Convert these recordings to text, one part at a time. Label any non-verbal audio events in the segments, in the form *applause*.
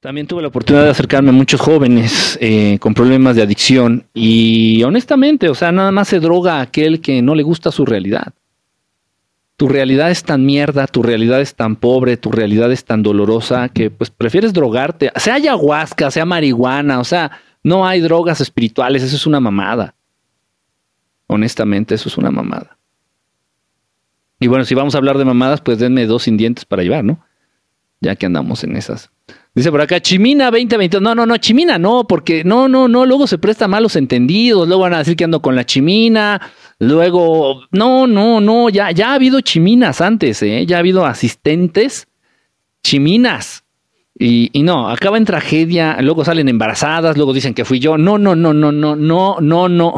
También tuve la oportunidad de acercarme a muchos jóvenes eh, con problemas de adicción y honestamente, o sea, nada más se droga a aquel que no le gusta su realidad. Tu realidad es tan mierda, tu realidad es tan pobre, tu realidad es tan dolorosa que pues prefieres drogarte, sea ayahuasca, sea marihuana, o sea, no hay drogas espirituales, eso es una mamada. Honestamente, eso es una mamada. Y bueno, si vamos a hablar de mamadas, pues denme dos sin dientes para llevar, ¿no? Ya que andamos en esas. Dice por acá, Chimina 2020. No, no, no, Chimina no, porque no, no, no, luego se presta malos entendidos, luego van a decir que ando con la Chimina, luego, no, no, no, ya, ya ha habido Chiminas antes, ¿eh? Ya ha habido asistentes Chiminas. Y, y no, acaba en tragedia, luego salen embarazadas, luego dicen que fui yo. No, no, no, no, no, no, no, no.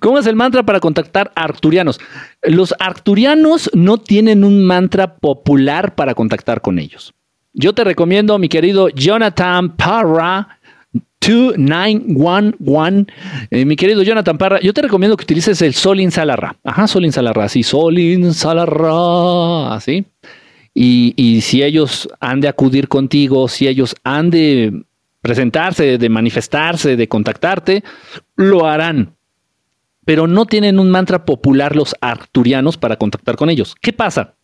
¿Cómo es el mantra para contactar arcturianos? Los arcturianos no tienen un mantra popular para contactar con ellos. Yo te recomiendo, mi querido Jonathan Parra, 2911. Eh, mi querido Jonathan Parra, yo te recomiendo que utilices el Solin Salarra. Ajá, Solin Salarra, sí, Solin Salarra, así. Y, y si ellos han de acudir contigo, si ellos han de presentarse, de manifestarse, de contactarte, lo harán pero no tienen un mantra popular los arturianos para contactar con ellos. ¿Qué pasa?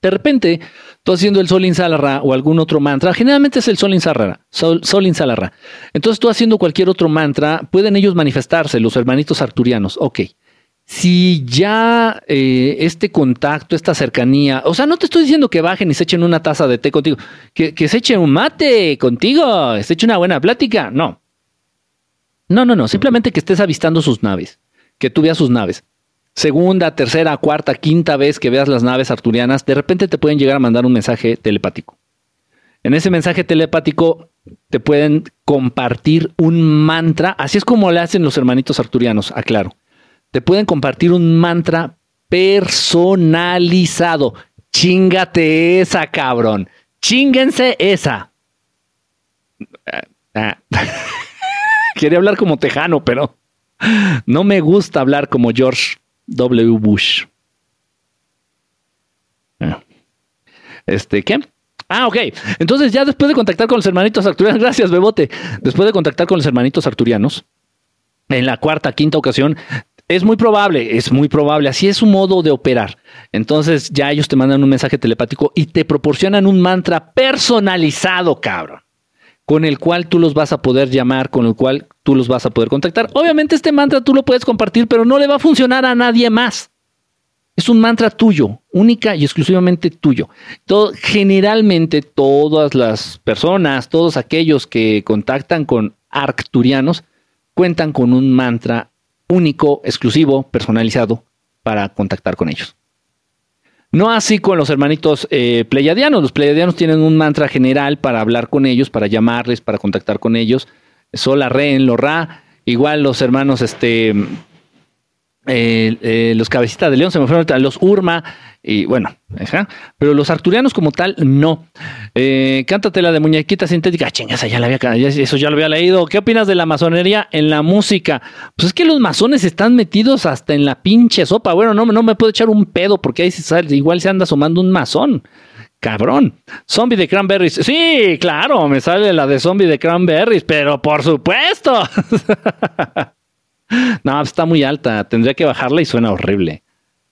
De repente, tú haciendo el Sol Insalarra o algún otro mantra, generalmente es el Sol Insalarra, Sol, Sol Insalarra. Entonces tú haciendo cualquier otro mantra, pueden ellos manifestarse, los hermanitos arturianos. Ok. Si ya eh, este contacto, esta cercanía, o sea, no te estoy diciendo que bajen y se echen una taza de té contigo, que, que se echen un mate contigo, se echen una buena plática. No. No, no, no. Simplemente que estés avistando sus naves que tú veas sus naves. Segunda, tercera, cuarta, quinta vez que veas las naves arturianas, de repente te pueden llegar a mandar un mensaje telepático. En ese mensaje telepático te pueden compartir un mantra, así es como le hacen los hermanitos arturianos, aclaro. Te pueden compartir un mantra personalizado. Chingate esa, cabrón. Chinguense esa. *laughs* Quería hablar como tejano, pero no me gusta hablar como George W. Bush. Ah. Este, ¿qué? Ah, ok. Entonces, ya después de contactar con los hermanitos arturianos, *laughs* gracias, Bebote. Después de contactar con los hermanitos arturianos, en la cuarta, quinta ocasión, es muy probable, es muy probable. Así es su modo de operar. Entonces, ya ellos te mandan un mensaje telepático y te proporcionan un mantra personalizado, cabrón con el cual tú los vas a poder llamar, con el cual tú los vas a poder contactar. Obviamente este mantra tú lo puedes compartir, pero no le va a funcionar a nadie más. Es un mantra tuyo, única y exclusivamente tuyo. Generalmente todas las personas, todos aquellos que contactan con arcturianos, cuentan con un mantra único, exclusivo, personalizado para contactar con ellos. No así con los hermanitos eh, pleiadianos. Los pleiadianos tienen un mantra general para hablar con ellos, para llamarles, para contactar con ellos. Sola, re, en lo, ra. Igual los hermanos, este, eh, eh, los cabecitas de león se me fueron a los Urma y bueno, pero los arturianos como tal, no. Eh, cántate la de muñequita sintética. Ah, chingas, ya la había, eso ya lo había leído. ¿Qué opinas de la masonería en la música? Pues es que los masones están metidos hasta en la pinche sopa. Bueno, no, no me puedo echar un pedo porque ahí se sale, igual se anda asomando un masón. Cabrón. Zombie de Cranberries. Sí, claro, me sale la de Zombie de Cranberries, pero por supuesto. *laughs* no, está muy alta. Tendría que bajarla y suena horrible.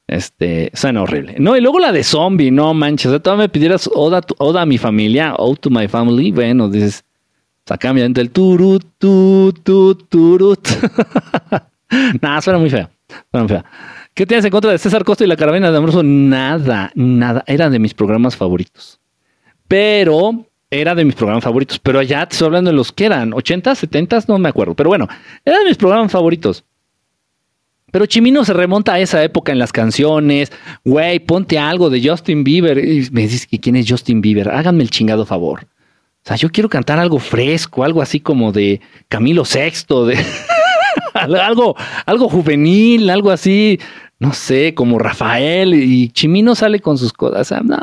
Este, suena horrible. No, y luego la de zombie, no manches. O sea, me pidieras Oda, a mi familia, Ode to my family. Bueno, dices, sacame el turut, tu, tu, turut. *laughs* Nada, suena muy fea. Suena fea. ¿Qué tienes en contra de César Costa y la Carabina de Amoroso? Nada, nada. Eran de mis programas favoritos. Pero era de mis programas favoritos. Pero ya te estoy hablando de los que eran, 80, 70, no me acuerdo. Pero bueno, eran de mis programas favoritos. Pero Chimino se remonta a esa época en las canciones. Güey, ponte algo de Justin Bieber. Y me dices que quién es Justin Bieber. Háganme el chingado favor. O sea, yo quiero cantar algo fresco, algo así como de Camilo VI, de *laughs* algo, algo juvenil, algo así, no sé, como Rafael. Y Chimino sale con sus cosas. no,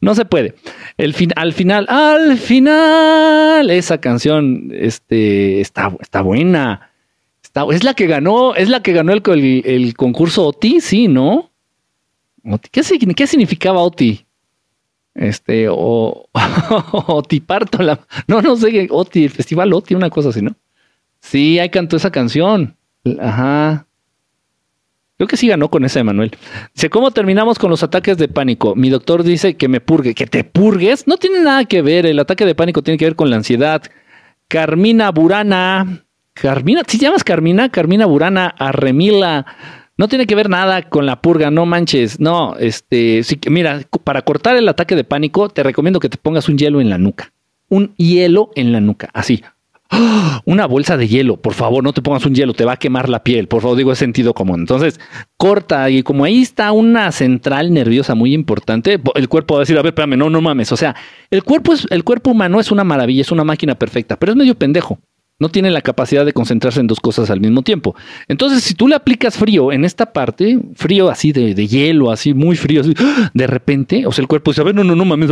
no se puede. El fin, al final, al final, esa canción este, está, está buena es la que ganó, es la que ganó el, concurso OTI, sí, ¿no? ¿Qué, ¿Qué, significaba OTI? Este, o, *laughs* o Tiparto, la, no, no sé, Oti, el festival Oti, una cosa así, ¿no? Sí, ahí cantó esa canción. Ajá. Creo que sí ganó con esa, Emanuel. Dice, ¿cómo terminamos con los ataques de pánico? Mi doctor dice que me purgue. ¿Que te purgues? No tiene nada que ver. El ataque de pánico tiene que ver con la ansiedad. Carmina Burana. Carmina, si llamas Carmina, Carmina Burana, Arremila. No tiene que ver nada con la purga, no manches. No, este, sí, mira, para cortar el ataque de pánico, te recomiendo que te pongas un hielo en la nuca. Un hielo en la nuca, así. Una bolsa de hielo, por favor, no te pongas un hielo, te va a quemar la piel, por favor, digo, es sentido común. Entonces, corta y como ahí está una central nerviosa muy importante, el cuerpo va a decir, a ver, espérame, no, no mames. O sea, el cuerpo, es, el cuerpo humano es una maravilla, es una máquina perfecta, pero es medio pendejo no tiene la capacidad de concentrarse en dos cosas al mismo tiempo. Entonces, si tú le aplicas frío en esta parte, frío así de, hielo, así muy frío, así, de repente, o sea, el cuerpo dice, a ver, no, no, no mames,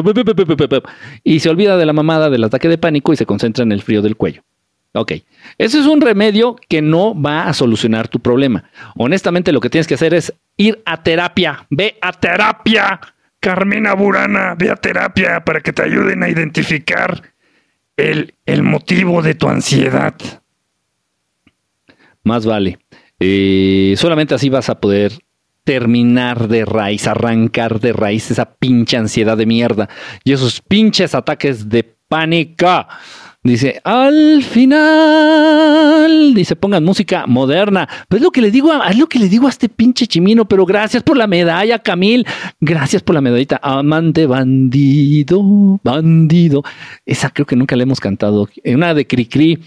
y se olvida de la mamada del ataque de pánico y se concentra en el frío del cuello. Ok, ese es un remedio que no va a solucionar tu problema. Honestamente, lo que tienes que hacer es ir a terapia. Ve a terapia. Carmina Burana, ve a terapia para que te ayuden a identificar el, motivo de tu ansiedad. Más vale. Eh, solamente así vas a poder terminar de raíz, arrancar de raíz esa pinche ansiedad de mierda y esos pinches ataques de pánica. Dice, al final, dice, pongan música moderna. Pues es lo que le digo, es lo que le digo a este pinche chimino, pero gracias por la medalla, Camil. Gracias por la medallita. Amante bandido, bandido. Esa creo que nunca le hemos cantado. Una de Cricri.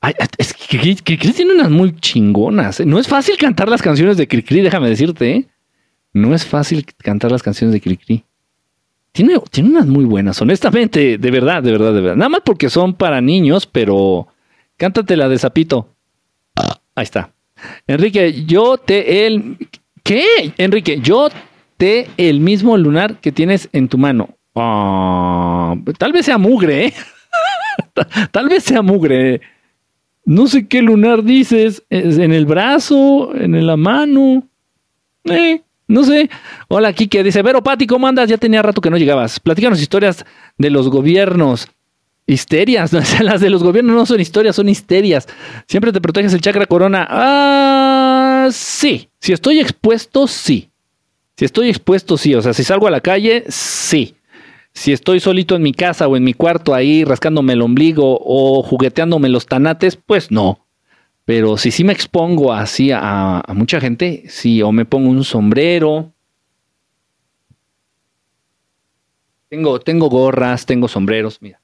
Ay, es que Cricri tiene unas muy chingonas. No es fácil cantar las canciones de Cricri, déjame decirte. ¿eh? No es fácil cantar las canciones de Cricri. Tiene, tiene unas muy buenas, honestamente, de verdad, de verdad, de verdad. Nada más porque son para niños, pero cántate la de Zapito. Ahí está. Enrique, yo te el. ¿Qué? Enrique, yo te el mismo lunar que tienes en tu mano. Ah, tal vez sea mugre, ¿eh? *laughs* tal vez sea mugre. No sé qué lunar dices. ¿Es en el brazo? ¿En la mano? Eh. No sé. Hola, Kike. Dice, Vero Pati, ¿cómo andas? Ya tenía rato que no llegabas. Platícanos historias de los gobiernos. Histerias. *laughs* Las de los gobiernos no son historias, son histerias. Siempre te proteges el chakra corona. Ah, sí. Si estoy expuesto, sí. Si estoy expuesto, sí. O sea, si salgo a la calle, sí. Si estoy solito en mi casa o en mi cuarto ahí rascándome el ombligo o jugueteándome los tanates, pues no. Pero si sí me expongo así a, mucha gente, sí, o me pongo un sombrero. Tengo, tengo gorras, tengo sombreros, mira.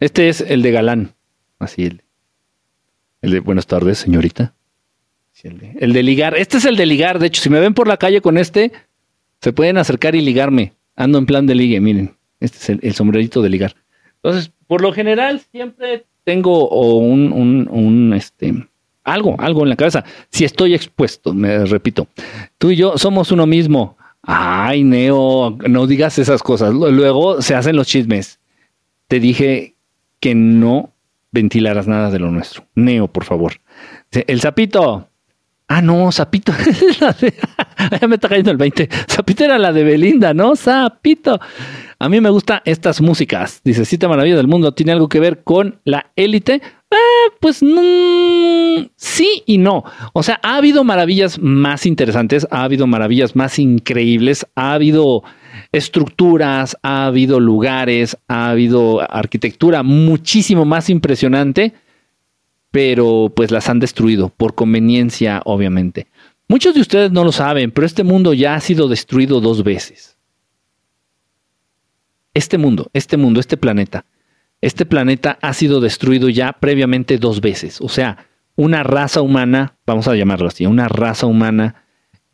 Este es el de galán. Así el, el de buenas tardes, señorita. el, de, ligar. Este es el de ligar. De hecho, si me ven por la calle con este, se pueden acercar y ligarme. Ando en plan de ligue, miren. Este es el, el sombrerito de ligar. Entonces, por lo general, siempre tengo un, un, este, algo, algo en la cabeza. Si estoy expuesto, me repito, tú y yo somos uno mismo. Ay, Neo, no digas esas cosas. Luego se hacen los chismes. Te dije que no ventilaras nada de lo nuestro. Neo, por favor. El sapito. Ah, no, Zapito. *laughs* *laughs* ya me está cayendo el 20. Zapito era la de Belinda, ¿no? Zapito. A mí me gustan estas músicas. Dice, Siete Maravillas del Mundo, ¿tiene algo que ver con la élite? Eh, pues sí y no. O sea, ha habido maravillas más interesantes, ha habido maravillas más increíbles, ha habido estructuras, ha habido lugares, ha habido arquitectura muchísimo más impresionante, pero pues las han destruido por conveniencia, obviamente. Muchos de ustedes no lo saben, pero este mundo ya ha sido destruido dos veces este mundo, este mundo, este planeta, este planeta ha sido destruido ya previamente dos veces. O sea, una raza humana, vamos a llamarlo así, una raza humana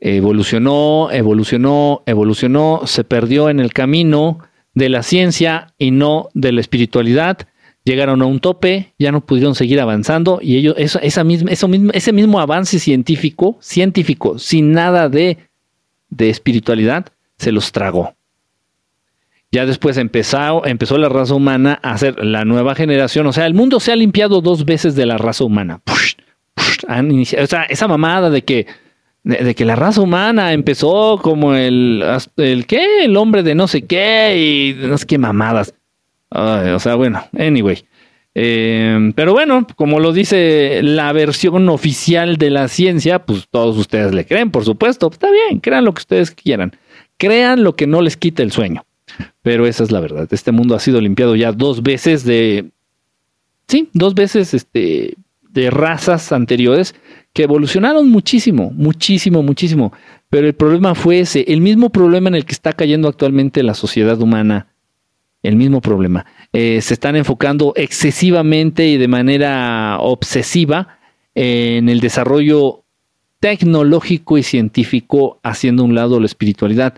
evolucionó, evolucionó, evolucionó, se perdió en el camino de la ciencia y no de la espiritualidad. Llegaron a un tope, ya no pudieron seguir avanzando y ellos, esa misma, mismo, ese mismo avance científico, científico, sin nada de, de espiritualidad, se los tragó. Ya después empezó, empezó la raza humana a ser la nueva generación. O sea, el mundo se ha limpiado dos veces de la raza humana. o sea, esa mamada de que de, que la raza humana empezó como el, el qué, el hombre de no sé qué y no sé qué mamadas. o sea, bueno, anyway. Eh, pero bueno, como lo dice la versión oficial de la ciencia, pues todos ustedes le creen, por supuesto. Está bien, crean lo que ustedes quieran. Crean lo que no les quite el sueño. Pero esa es la verdad. Este mundo ha sido limpiado ya dos veces de. Sí, dos veces este, de razas anteriores que evolucionaron muchísimo, muchísimo, muchísimo. Pero el problema fue ese, el mismo problema en el que está cayendo actualmente la sociedad humana. El mismo problema. Eh, se están enfocando excesivamente y de manera obsesiva en el desarrollo tecnológico y científico, haciendo un lado la espiritualidad.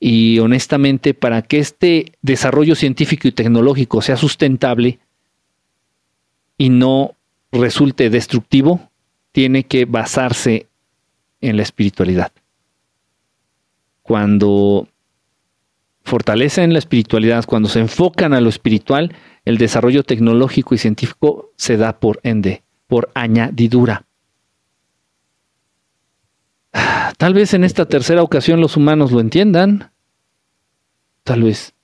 Y honestamente, para que este desarrollo científico y tecnológico sea sustentable y no resulte destructivo, tiene que basarse en la espiritualidad. Cuando fortalecen la espiritualidad, cuando se enfocan a lo espiritual, el desarrollo tecnológico y científico se da por ende, por añadidura. Tal vez en esta tercera ocasión los humanos lo entiendan. Tal vez.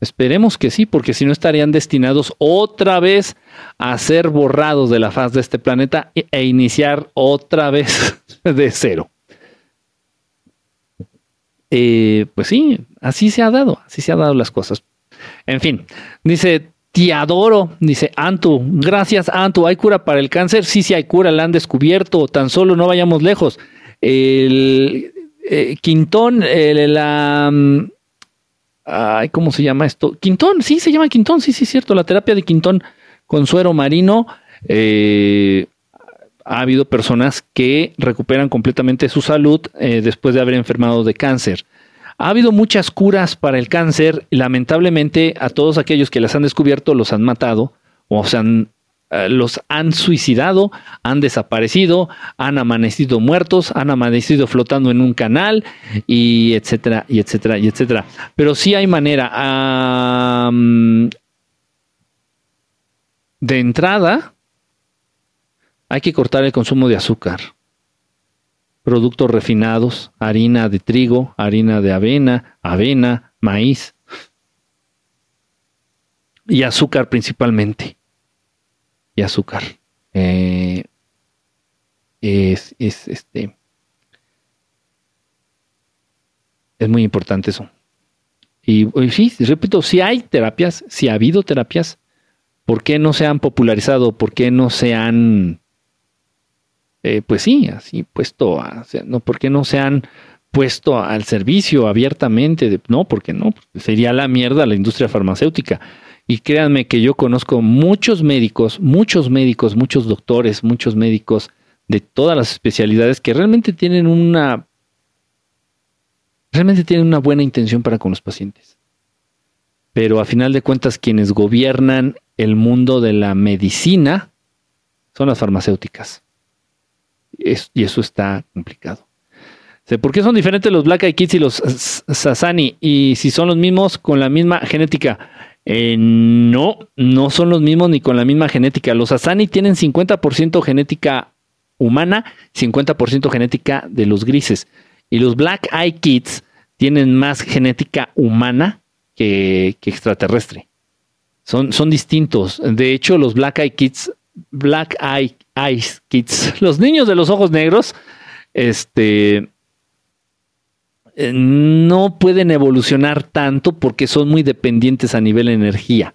Esperemos que sí, porque si no estarían destinados otra vez a ser borrados de la faz de este planeta e iniciar otra vez *laughs* de cero. Eh, pues sí, así se ha dado, así se han dado las cosas. En fin, dice, te adoro, dice Antu, gracias Antu, ¿hay cura para el cáncer? Sí, sí hay cura, la han descubierto, tan solo no vayamos lejos. El eh, Quintón, el, la... Ay, ¿cómo se llama esto? Quintón, sí, se llama Quintón, sí, sí, cierto, la terapia de Quintón con suero marino. Eh, ha habido personas que recuperan completamente su salud eh, después de haber enfermado de cáncer. Ha habido muchas curas para el cáncer. Lamentablemente, a todos aquellos que las han descubierto los han matado o se han, los han suicidado, han desaparecido, han amanecido muertos, han amanecido flotando en un canal y etcétera, y etcétera, y etcétera. Pero sí hay manera. de entrada, hay que cortar el consumo de azúcar, productos refinados, harina de trigo, harina de avena, avena, maíz y azúcar principalmente. Y azúcar. Eh, es, este. Es muy importante eso. Y, sí, repito, si hay terapias, si ha habido terapias, ¿por qué no se han popularizado? ¿Por qué no se han eh, pues sí, así puesto a, no, ¿por qué no se han puesto al servicio abiertamente? no, porque no, sería la mierda la industria farmacéutica. Y créanme que yo conozco muchos médicos, muchos médicos, muchos doctores, muchos médicos de todas las especialidades que realmente tienen una realmente tienen una buena intención para con los pacientes. Pero a final de cuentas quienes gobiernan el mundo de la medicina son las farmacéuticas y eso está complicado. ¿Por qué son diferentes los Black Eyed Kids y los Sasani? Y si son los mismos con la misma genética. Eh, no, no son los mismos ni con la misma genética. Los Sasani tienen 50% genética humana, 50% genética de los grises. Y los Black Eyed Kids tienen más genética humana que, extraterrestre. Son, son distintos. De hecho, los Black Eyed Kids, Black Eyed Ice Kids, *laughs* los niños de los ojos negros, este, eh, no pueden evolucionar tanto porque son muy dependientes a nivel energía.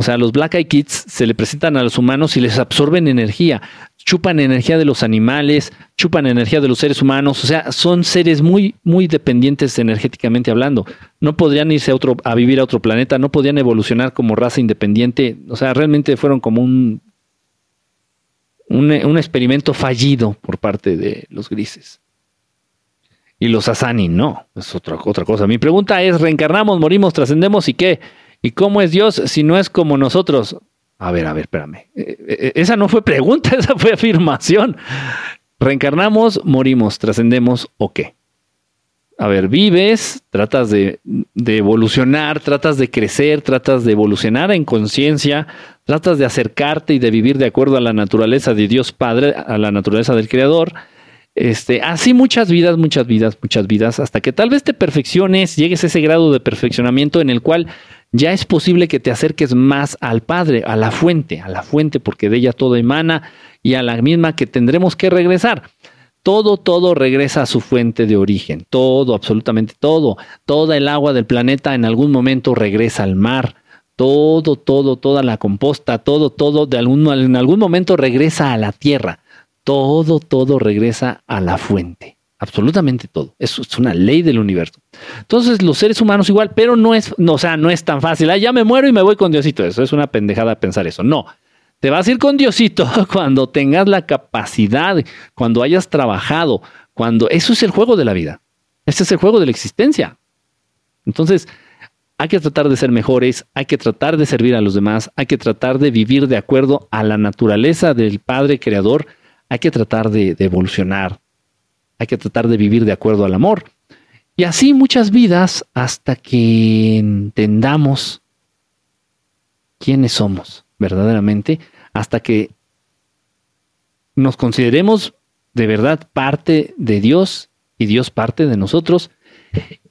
O sea, los Black Eye Kids se le presentan a los humanos y les absorben energía, chupan energía de los animales, chupan energía de los seres humanos, o sea, son seres muy, muy dependientes energéticamente hablando. No podrían irse a, otro, a vivir a otro planeta, no podían evolucionar como raza independiente, o sea, realmente fueron como un un, experimento fallido por parte de los grises. Y los Asani no, es otra, otra cosa. Mi pregunta es, ¿reencarnamos, morimos, trascendemos y qué? ¿Y cómo es Dios si no es como nosotros? A ver, a ver, espérame. Eh, eh, esa no fue *laughs* pregunta, esa fue afirmación. ¿Reencarnamos, morimos, trascendemos o qué? a ver, vives, tratas de, evolucionar, tratas de crecer, tratas de evolucionar en conciencia, tratas de acercarte y de vivir de acuerdo a la naturaleza de Dios Padre, a la naturaleza del Creador, Este, así muchas vidas, muchas vidas, muchas vidas, hasta que tal vez te perfecciones, llegues a ese grado de perfeccionamiento en el cual ya es posible que te acerques más al Padre, a la fuente, a la fuente, porque de ella todo emana y a la misma que tendremos que regresar. Todo, todo regresa a su fuente de origen, todo, absolutamente todo. Toda el agua del planeta en algún momento regresa al mar, todo, todo, toda la composta, todo, todo, de algún, en algún momento regresa a la tierra. Todo, todo regresa a la fuente. Absolutamente todo. Eso es una ley del universo. Entonces, los seres humanos igual, pero no es, no, o sea, no es tan fácil. Ah, ya me muero y me voy con Diosito. Eso es una pendejada pensar eso. No. Te vas a ir con Diosito *laughs* cuando tengas la capacidad, cuando hayas trabajado, cuando eso es el juego de la vida. Ese es el juego de la existencia. Entonces, hay que tratar de ser mejores, hay que tratar de servir a los demás, hay que tratar de vivir de acuerdo a la naturaleza del Padre Creador, hay que tratar de, evolucionar, hay que tratar de vivir de acuerdo al amor. Y así muchas vidas hasta que entendamos quiénes somos verdaderamente, hasta que nos consideremos de verdad parte de Dios y Dios parte de nosotros.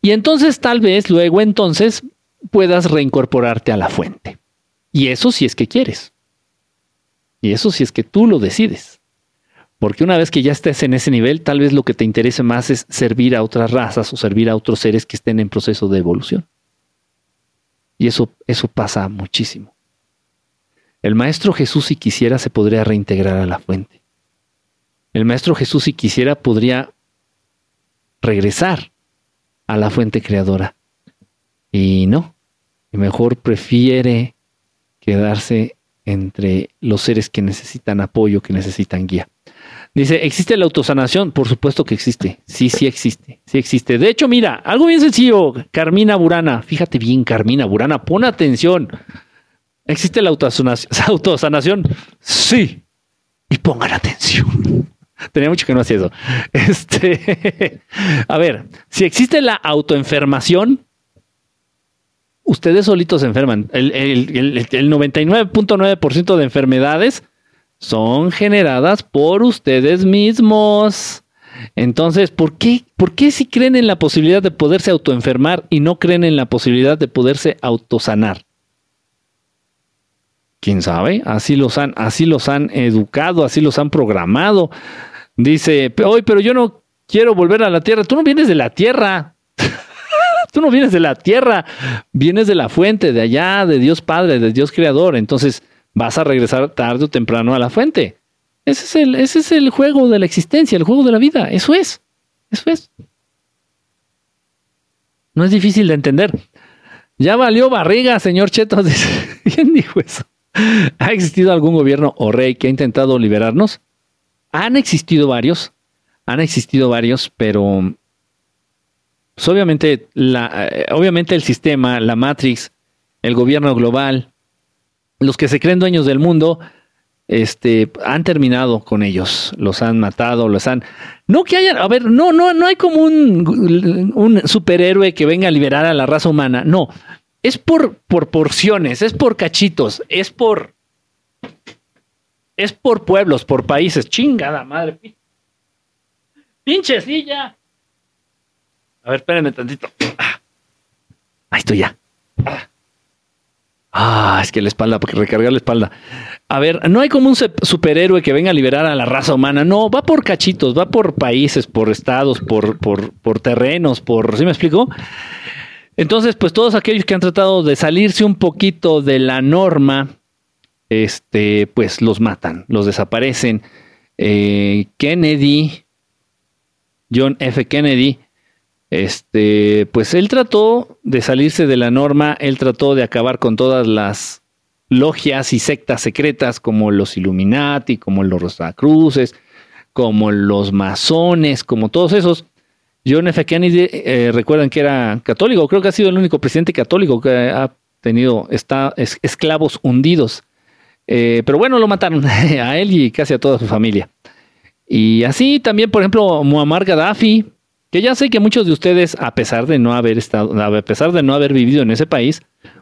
Y entonces tal vez luego entonces puedas reincorporarte a la fuente. Y eso si es que quieres. Y eso si es que tú lo decides. Porque una vez que ya estés en ese nivel, tal vez lo que te interese más es servir a otras razas o servir a otros seres que estén en proceso de evolución. Y eso, eso pasa muchísimo. El Maestro Jesús, si quisiera, se podría reintegrar a la fuente. El Maestro Jesús, si quisiera, podría regresar a la fuente creadora. Y no, mejor prefiere quedarse entre los seres que necesitan apoyo, que necesitan guía. Dice, ¿existe la autosanación? Por supuesto que existe. Sí, sí existe. Sí existe. De hecho, mira, algo bien sencillo. Carmina Burana. Fíjate bien, Carmina Burana. Pon atención. ¿Existe la autosanación? *laughs* Sí. Y pongan atención. *laughs* Tenía mucho que no hacía eso. Este, *laughs* a ver, si existe la autoenfermación, ustedes solitos se enferman. El, 99.9% de enfermedades son generadas por ustedes mismos. Entonces, ¿por qué, ¿por qué si creen en la posibilidad de poderse autoenfermar y no creen en la posibilidad de poderse autosanar? ¿Quién sabe? Así los han, así los han educado, así los han programado. Dice, hoy, pero yo no quiero volver a la tierra. Tú no vienes de la tierra. *laughs* Tú no vienes de la tierra, vienes de la fuente, de allá, de Dios Padre, de Dios Creador. Entonces vas a regresar tarde o temprano a la fuente. Ese es el, ese es el juego de la existencia, el juego de la vida. Eso es. Eso es. No es difícil de entender. Ya valió barriga, señor Cheto. *laughs* ¿Quién dijo eso? ¿Ha existido algún gobierno o rey que ha intentado liberarnos? Han existido varios, han existido varios, pero pues, obviamente, la, eh, obviamente el sistema, la Matrix, el gobierno global, los que se creen dueños del mundo, este, han terminado con ellos, los han matado, los han... No que haya, a ver, no, no, no hay como un, un superhéroe que venga a liberar a la raza humana, no, es por, por porciones, es por cachitos, es por. Es por pueblos, por países. Chingada madre. Pinche silla. A ver, espérenme tantito. Ah. Ahí estoy ya. Ah, es que la espalda, porque recargar la espalda. A ver, no hay como un superhéroe que venga a liberar a la raza humana. No, va por cachitos, va por países, por estados, por, por, por terrenos, por. ¿Sí me explico? Entonces, pues todos aquellos que han tratado de salirse un poquito de la norma, este, pues los matan, los desaparecen. Eh, Kennedy, John F. Kennedy, este, pues él trató de salirse de la norma, él trató de acabar con todas las logias y sectas secretas como los Illuminati, como los Rosacruces, como los masones, como todos esos. John F. Kennedy, eh, recuerdan que era católico, creo que ha sido el único presidente católico que ha tenido está, esclavos hundidos. Eh, pero bueno, lo mataron *laughs* a él y casi a toda su familia. Y así también, por ejemplo, Muammar Gaddafi, ya sé que muchos de ustedes, a pesar de no haber estado, a pesar de no haber vivido en ese país,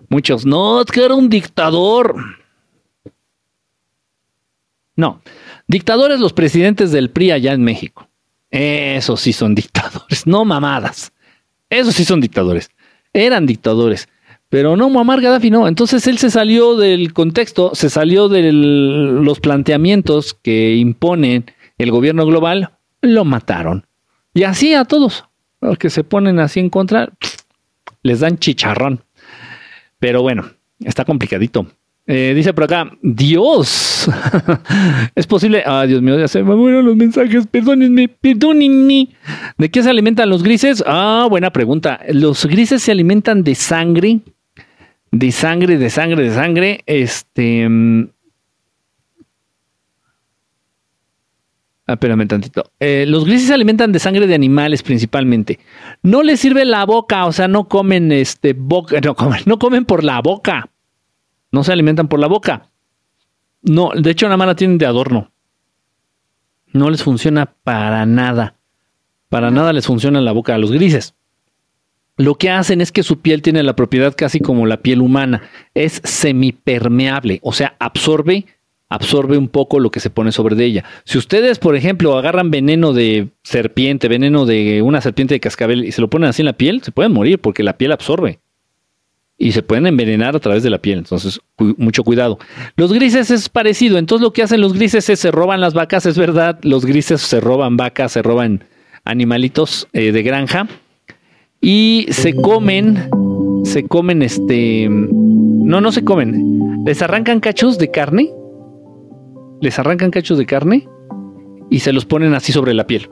muchos, no, es que era un dictador. No, dictadores los presidentes del PRI allá en México Esos sí son dictadores, no mamadas. Esos sí son dictadores. Eran dictadores. Pero no, Muammar Gaddafi no. Entonces él se salió del contexto, se salió de los planteamientos que imponen el gobierno global, lo mataron. Y así a todos los que se ponen así en contra, les dan chicharrón. Pero bueno, está complicadito. Eh, dice por acá, Dios. *laughs* es posible. Ah, Dios mío, ya se me mueren los mensajes. Perdónenme, perdónenme. ¿De qué se alimentan los grises? Ah, buena pregunta. Los grises se alimentan de sangre. De sangre, de sangre, de sangre. Este. Mm, Ah, espérame tantito. Eh, los grises se alimentan de sangre de animales principalmente. No les sirve la boca, o sea, no comen este boca, no comen, no comen por la boca. No se alimentan por la boca. No, de hecho nada más la tienen de adorno. No les funciona para nada. Para nada les funciona la boca a los grises. Lo que hacen es que su piel tiene la propiedad casi como la piel humana. Es semipermeable, o sea, absorbe absorbe un poco lo que se pone sobre de ella. Si ustedes, por ejemplo, agarran veneno de serpiente, veneno de una serpiente de cascabel y se lo ponen así en la piel, se pueden morir porque la piel absorbe. Y se pueden envenenar a través de la piel. Entonces, mucho cuidado. Los grises es parecido. Entonces, lo que hacen los grises es se roban las vacas, es verdad. Los grises se roban vacas, se roban animalitos eh, de granja. Y se comen, se comen este... No, no se comen. Les arrancan cachos de carne les arrancan cachos de carne y se los ponen así sobre la piel.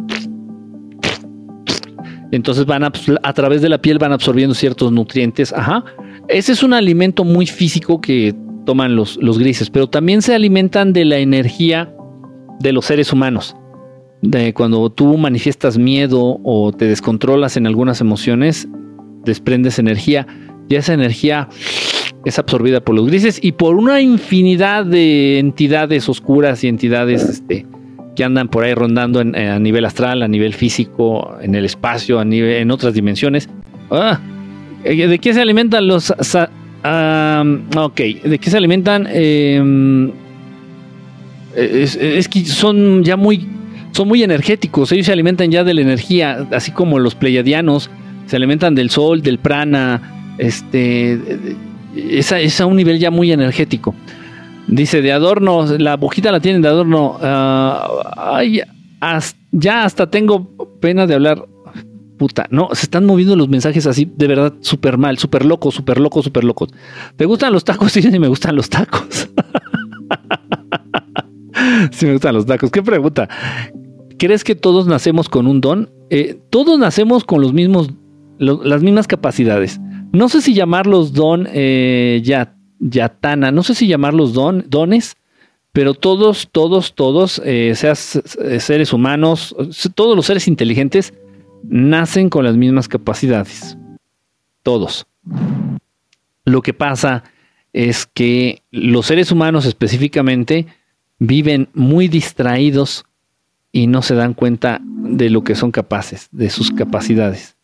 Entonces van a, a través de la piel van absorbiendo ciertos nutrientes. Ajá. Ese es un alimento muy físico que toman los, los grises, pero también se alimentan de la energía de los seres humanos. De cuando tú manifiestas miedo o te descontrolas en algunas emociones, desprendes energía y esa energía es absorbida por los grises y por una infinidad de entidades oscuras y entidades este, que andan por ahí rondando a nivel astral, a nivel físico, en el espacio, a nivel, en otras dimensiones. Ah, eh, ¿De qué se alimentan los... ok, ¿de qué se alimentan? Em, es, es, que son ya muy... Son muy energéticos, ellos se alimentan ya de la energía, así como los pleiadianos, se alimentan del sol, del prana, este, es a, un nivel ya muy energético. Dice, de adorno, la bujita la tienen de adorno. Ah, ya hasta tengo pena de hablar. Puta, no, se están moviendo los mensajes así, de verdad, súper mal, súper locos, súper locos, súper locos. ¿Te gustan los tacos? *laughs* Sí, sí, me gustan los tacos. *laughs* sí, me gustan los tacos. ¿Qué pregunta? ¿Crees que todos nacemos con un don? Eh, todos nacemos con los mismos, las mismas capacidades no sé si llamarlos don eh, yatana, no sé si llamarlos don, dones, pero todos, todos, todos, eh, eh, seres humanos, todos los seres inteligentes, nacen con las mismas capacidades. Todos. Lo que pasa es que los seres humanos específicamente viven muy distraídos y no se dan cuenta de lo que son capaces, de sus capacidades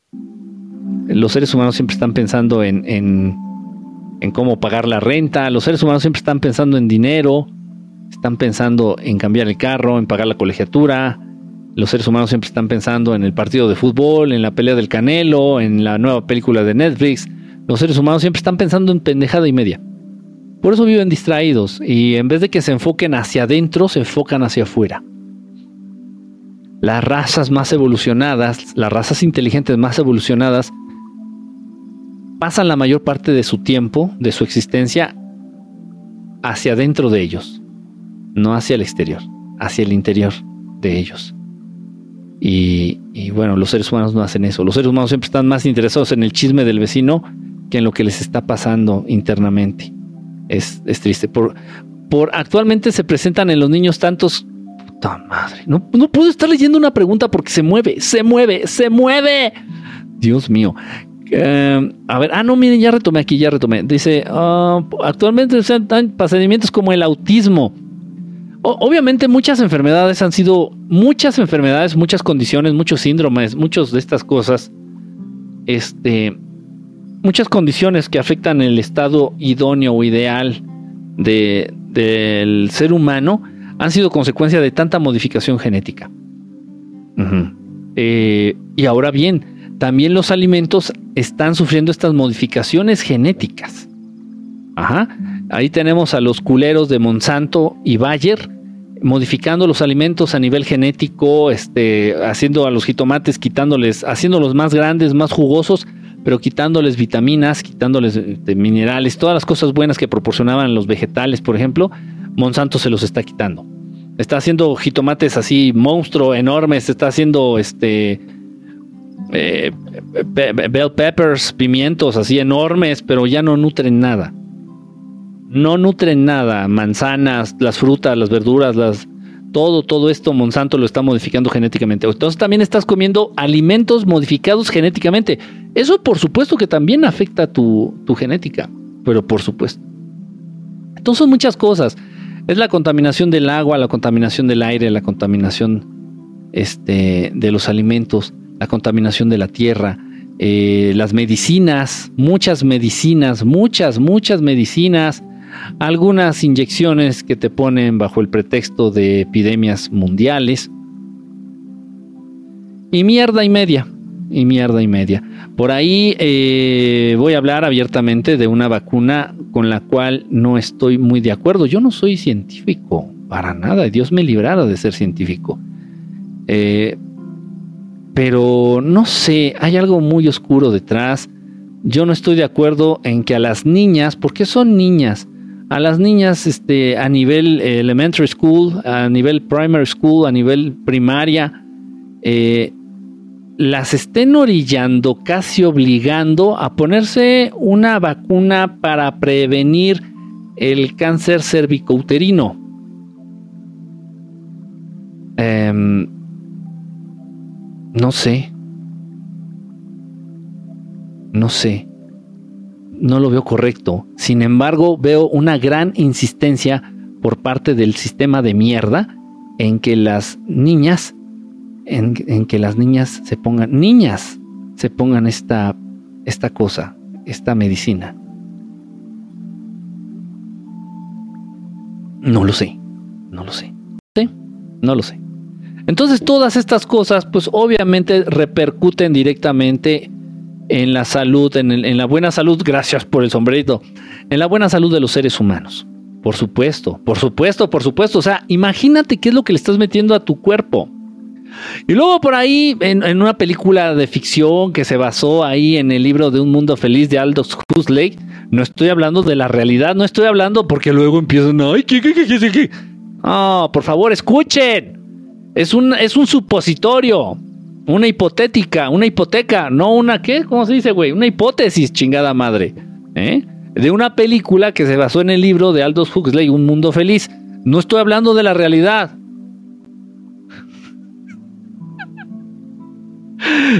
los seres humanos siempre están pensando en, en, cómo pagar la renta, los seres humanos siempre están pensando en dinero, están pensando en cambiar el carro, en pagar la colegiatura, los seres humanos siempre están pensando en el partido de fútbol, en la pelea del Canelo, en la nueva película de Netflix. Los seres humanos siempre están pensando en pendejada y media. Por eso viven distraídos y en vez de que se enfoquen hacia adentro, se enfocan hacia afuera. Las razas más evolucionadas, las razas inteligentes más evolucionadas, pasan la mayor parte de su tiempo, de su existencia, hacia adentro de ellos, no hacia el exterior, hacia el interior de ellos. Y, bueno, los seres humanos no hacen eso. Los seres humanos siempre están más interesados en el chisme del vecino que en lo que les está pasando internamente. Es, triste. Por, por actualmente se presentan en los niños tantos. Puta madre. No, no puedo estar leyendo una pregunta porque se mueve, se mueve, se mueve. Dios mío. Eh, a ver, ah, no, miren, ya retomé aquí, ya retomé. Dice, ah, actualmente se dan procedimientos como el autismo. obviamente muchas enfermedades han sido, muchas enfermedades, muchas condiciones, muchos síndromes, muchas de estas cosas, este, muchas condiciones que afectan el estado idóneo o ideal de, del ser humano han sido consecuencia de tanta modificación genética. Eh, y ahora bien, también los alimentos están sufriendo estas modificaciones genéticas. Ajá. Ahí tenemos a los culeros de Monsanto y Bayer modificando los alimentos a nivel genético, este, haciendo a los jitomates, quitándoles, haciéndolos más grandes, más jugosos, pero quitándoles vitaminas, quitándoles este, minerales, todas las cosas buenas que proporcionaban los vegetales, por ejemplo, Monsanto se los está quitando. Está haciendo jitomates así, monstruo, enormes, está haciendo este eh, bell peppers, pimientos así enormes, pero ya no nutren nada no nutren nada, manzanas, las frutas, las verduras, las todo, todo esto Monsanto lo está modificando genéticamente. Entonces también estás comiendo alimentos modificados genéticamente. Eso por supuesto que también afecta tu, tu genética, pero por supuesto. Entonces son muchas cosas. Es la contaminación del agua, la contaminación del aire, la contaminación este, de los alimentos, la contaminación de la tierra, eh, las medicinas, muchas medicinas, muchas, muchas medicinas, algunas inyecciones que te ponen bajo el pretexto de epidemias mundiales. Y mierda y media. Y mierda y media. Por ahí eh, voy a hablar abiertamente de una vacuna con la cual no estoy muy de acuerdo. Yo no soy científico, para nada. Dios me librara de ser científico. Eh, pero no sé, hay algo muy oscuro detrás. Yo no estoy de acuerdo en que a las niñas, porque son niñas, a las niñas este, a nivel elementary school, a nivel primary school, a nivel primaria, eh, las estén orillando, casi obligando a ponerse una vacuna para prevenir el cáncer cervicouterino. Em, no sé. No sé no lo veo correcto. Sin embargo, veo una gran insistencia por parte del sistema de mierda en que las niñas, en, que las niñas se pongan, niñas se pongan esta, esta cosa, esta medicina. No lo sé, no lo sé. ¿Sí? No lo sé. Entonces todas estas cosas pues obviamente repercuten directamente en la salud, en, la buena salud, gracias por el sombrerito, en la buena salud de los seres humanos. Por supuesto, por supuesto, por supuesto. O sea, imagínate qué es lo que le estás metiendo a tu cuerpo. Y luego por ahí, en, una película de ficción que se basó ahí en el libro de Un Mundo Feliz de Aldous Huxley, no estoy hablando de la realidad, no estoy hablando porque luego empiezan, ay, ¿qué, qué, qué, qué, qué? No, por favor, escuchen. Es un, es un supositorio. Una hipotética, una hipoteca, no una qué, ¿cómo se dice, güey? Una hipótesis, chingada madre. ¿eh? De una película que se basó en el libro de Aldous Huxley, Un Mundo Feliz. No estoy hablando de la realidad.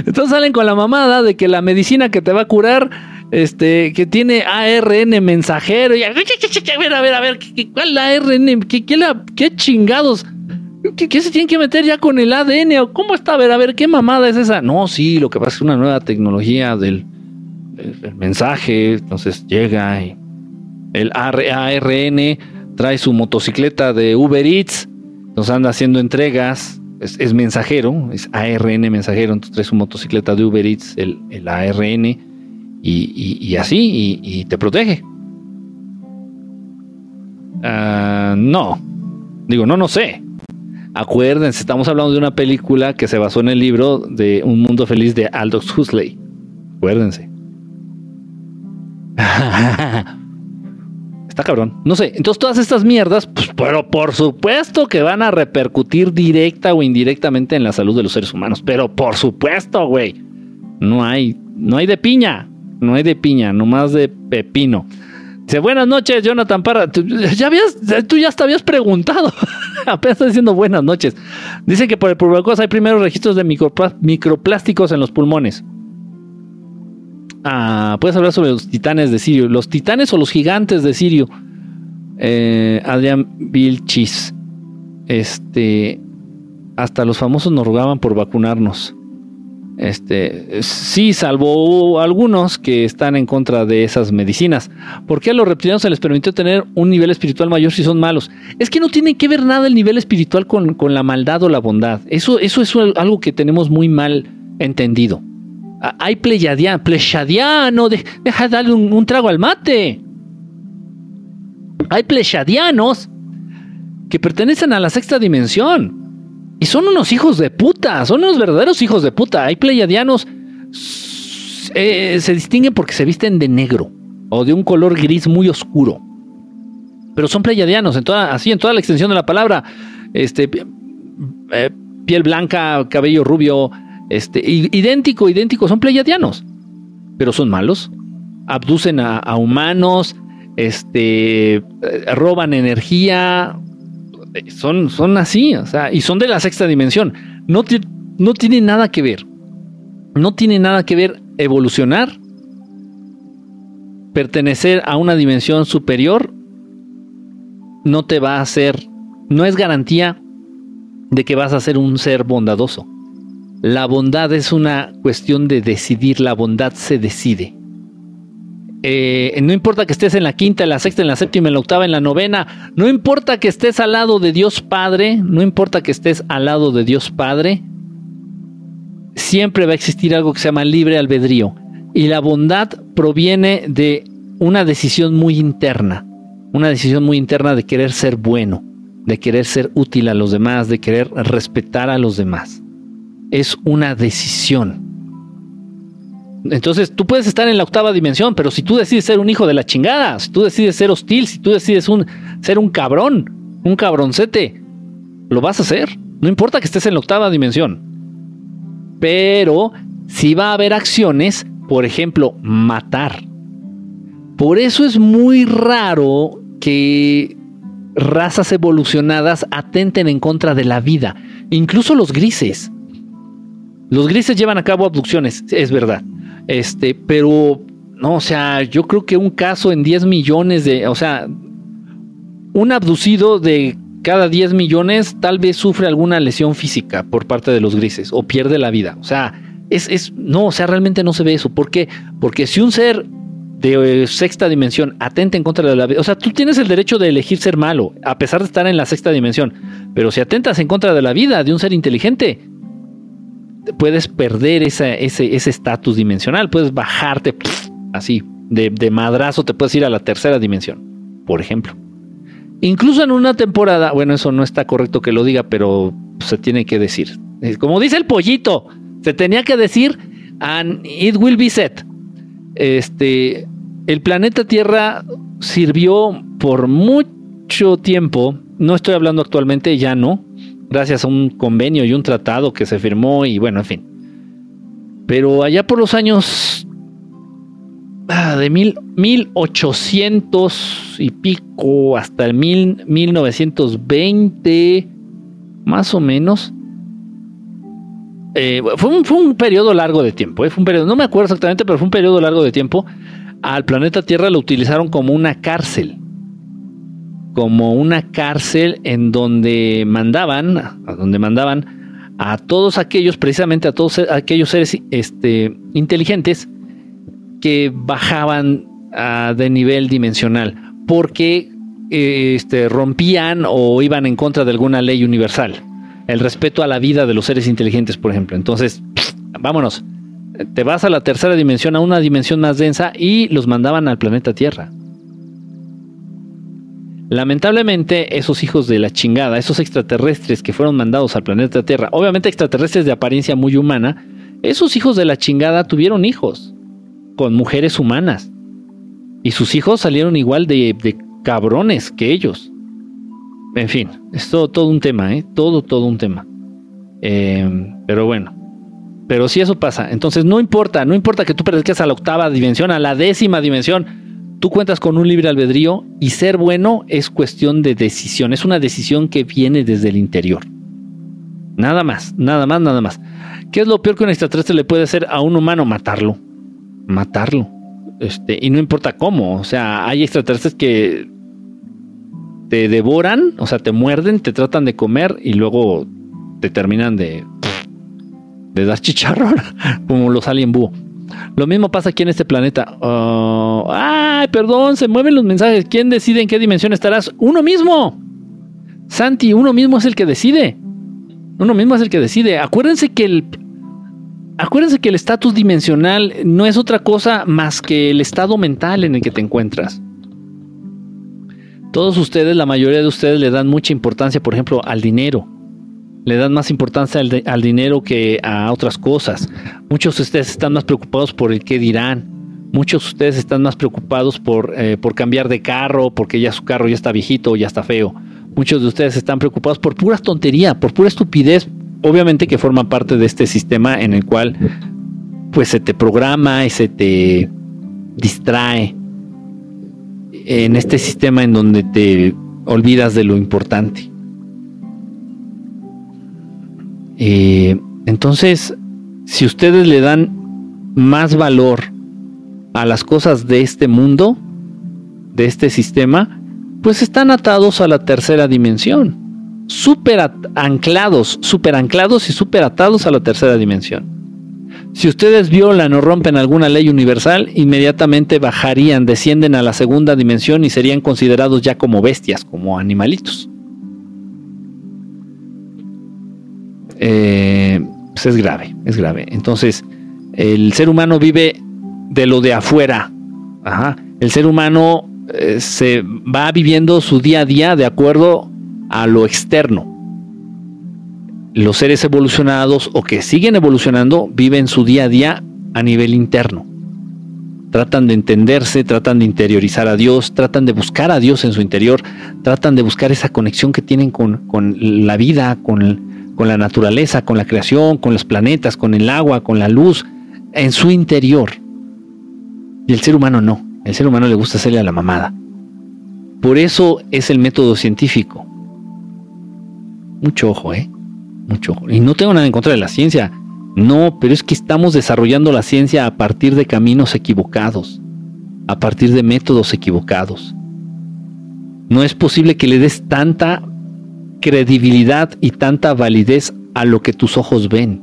Entonces salen con la mamada de que la medicina que te va a curar, este, que tiene ARN mensajero. A ver, a ver, a ver, ¿cuál ARN? ¿Qué, qué, qué chingados? ¿Qué, se tiene que meter ya con el ADN? ¿Cómo está? A ver, a ver, ¿qué mamada es esa? No, sí, lo que pasa es una nueva tecnología del, mensaje. Entonces llega y el ARN trae su motocicleta de Uber Eats. Nos anda haciendo entregas. Es, mensajero, es ARN mensajero. Entonces trae su motocicleta de Uber Eats, el, ARN, y, así, y, te protege. Ah, no. Digo, no, no sé. Acuérdense, estamos hablando de una película que se basó en el libro de Un Mundo Feliz de Aldous Huxley. Acuérdense. *laughs* Está cabrón. No sé. Entonces todas estas mierdas, pues, pero por supuesto que van a repercutir directa o indirectamente en la salud de los seres humanos. Pero por supuesto, güey. No hay, no hay de piña. No hay de piña, nomás de pepino. Dice, buenas noches, Jonathan Parra. Tú ya, tú ya te habías preguntado. *laughs* Apenas está diciendo buenas noches. Dice que por el pulmón hay primeros registros de microplásticos en los pulmones. Ah, puedes hablar sobre los titanes de Sirio. Los titanes o los gigantes de Sirio. Eh, Adrián Vilchis. Este. Hasta los famosos nos rogaban por vacunarnos. Este, sí, salvo algunos que están en contra de esas medicinas. ¿Por qué a los reptilianos se les permitió tener un nivel espiritual mayor si son malos? Es que no tiene que ver nada el nivel espiritual con, la maldad o la bondad. Eso, eso es algo que tenemos muy mal entendido. Hay pleyadiano, pleyadiano, deja de darle un, trago al mate. Hay pleyadianos que pertenecen a la sexta dimensión. Y son unos hijos de puta, son unos verdaderos hijos de puta. Hay pleyadianos, eh, se distinguen porque se visten de negro o de un color gris muy oscuro. Pero son pleyadianos, en toda, así en toda la extensión de la palabra. Este, eh, piel blanca, cabello rubio, este, idéntico, idéntico, son pleyadianos. Pero son malos. Abducen a, a humanos, este, eh, roban energía, son, son así, o sea, y son de la sexta dimensión. No, no tiene nada que ver. No tiene nada que ver evolucionar, pertenecer a una dimensión superior, no te va a hacer, no es garantía de que vas a ser un ser bondadoso. La bondad es una cuestión de decidir, la bondad se decide. Eh, no importa que estés en la quinta, en la sexta, en la séptima, en la octava, en la novena, no importa que estés al lado de Dios Padre, no importa que estés al lado de Dios Padre, siempre va a existir algo que se llama libre albedrío. Y la bondad proviene de una decisión muy interna, una decisión muy interna de querer ser bueno, de querer ser útil a los demás, de querer respetar a los demás. Es una decisión. Entonces tú puedes estar en la octava dimensión, pero si tú decides ser un hijo de la chingada, si tú decides ser hostil, si tú decides ser un cabrón, un cabroncete, lo vas a hacer. No importa que estés en la octava dimensión. Pero si va a haber acciones, por ejemplo, matar. Por eso es muy raro que razas evolucionadas atenten en contra de la vida. Incluso los grises. Los grises llevan a cabo abducciones, es verdad. Este, pero no, o sea, yo creo que un caso en 10 millones de, o sea, un abducido de cada 10 millones tal vez sufre alguna lesión física por parte de los grises o pierde la vida. O sea, es, es no, o sea, realmente no se ve eso. ¿Por qué? Porque si un ser de eh, sexta dimensión atenta en contra de la vida, o sea, tú tienes el derecho de elegir ser malo, a pesar de estar en la sexta dimensión, pero si atentas en contra de la vida de un ser inteligente, puedes perder ese estatus dimensional, puedes bajarte así, de, madrazo te puedes ir a la tercera dimensión, por ejemplo. Incluso en una temporada, bueno, eso no está correcto que lo diga, pero se tiene que decir. Como dice el pollito, se tenía que decir, and it will be set. Este, el planeta Tierra sirvió por mucho tiempo, no estoy hablando actualmente, ya no, gracias a un convenio y un tratado que se firmó y bueno, en fin. Pero allá por los años ah, de mil, 1800 y pico hasta el mil, 1920, más o menos. Eh, fue, un, fue, un, periodo largo de tiempo, eh, fue un periodo, no me acuerdo exactamente, pero fue un periodo largo de tiempo. Al planeta Tierra lo utilizaron como una cárcel como una cárcel en donde mandaban, a donde mandaban a todos aquellos, precisamente a todos aquellos seres este, inteligentes que bajaban ah, de nivel dimensional, porque este, rompían o iban en contra de alguna ley universal. El respeto a la vida de los seres inteligentes, por ejemplo. Entonces, vámonos. Te vas a la tercera dimensión, a una dimensión más densa, y los mandaban al planeta Tierra. Lamentablemente, esos hijos de la chingada, esos extraterrestres que fueron mandados al planeta Tierra, obviamente extraterrestres de apariencia muy humana, esos hijos de la chingada tuvieron hijos con mujeres humanas. Y sus hijos salieron igual de, cabrones que ellos. En fin, es todo, un tema, ¿eh? Todo, todo un tema. Eh, pero bueno. Pero si eso pasa, entonces no importa, no importa que tú pertenezcas a la octava dimensión, a la décima dimensión, Tú cuentas con un libre albedrío y ser bueno es cuestión de decisión, es una decisión que viene desde el interior. Nada más, nada más, nada más. ¿Qué es lo peor que un extraterrestre le puede hacer a un humano? Matarlo. Matarlo. Este, y no importa cómo. O sea, hay extraterrestres que te devoran, o sea, te muerden, te tratan de comer y luego te terminan de Le das chicharrón, *laughs* como los alien búho. Lo mismo pasa aquí en este planeta. Oh, ay, perdón, se mueven los mensajes. ¿Quién decide en qué dimensión estarás? Uno mismo. Santi, uno mismo es el que decide. Uno mismo es el que decide. Acuérdense que el acuérdense que el estatus dimensional no es otra cosa más que el estado mental en el que te encuentras. Todos ustedes, la mayoría de ustedes le dan mucha importancia, por ejemplo, al dinero. Le dan más importancia al, dinero que a otras cosas. Muchos de ustedes están más preocupados por el qué dirán. Muchos de ustedes están más preocupados por, eh, por cambiar de carro, porque ya su carro ya está viejito ya está feo. Muchos de ustedes están preocupados por pura tontería, por pura estupidez, obviamente que forma parte de este sistema en el cual pues se te programa y se te distrae en este sistema en donde te olvidas de lo importante. Eh, entonces, si ustedes le dan más valor a las cosas de este mundo, de este sistema, pues están atados a la tercera dimensión. Súper anclados, súper anclados y súper atados a la tercera dimensión. Si ustedes violan o rompen alguna ley universal, inmediatamente bajarían, descienden a la segunda dimensión y serían considerados ya como bestias, como animalitos. Eh, pues es grave, es grave. Entonces, el ser humano vive de lo de afuera. El ser humano eh, se va viviendo su día a día de acuerdo a lo externo. Los seres evolucionados o que siguen evolucionando viven su día a día a nivel interno. Tratan de entenderse, tratan de interiorizar a Dios, tratan de buscar a Dios en su interior, tratan de buscar esa conexión que tienen con, la vida, con, con la naturaleza, con la creación, con los planetas, con el agua, con la luz, en su interior. Y el ser humano no. El ser humano le gusta hacerle a la mamada. Por eso es el método científico. Mucho ojo, ¿eh? Mucho ojo. Y no tengo nada en contra de la ciencia. No, pero es que estamos desarrollando la ciencia a partir de caminos equivocados, a partir de métodos equivocados. No es posible que le des tanta credibilidad y tanta validez a lo que tus ojos ven.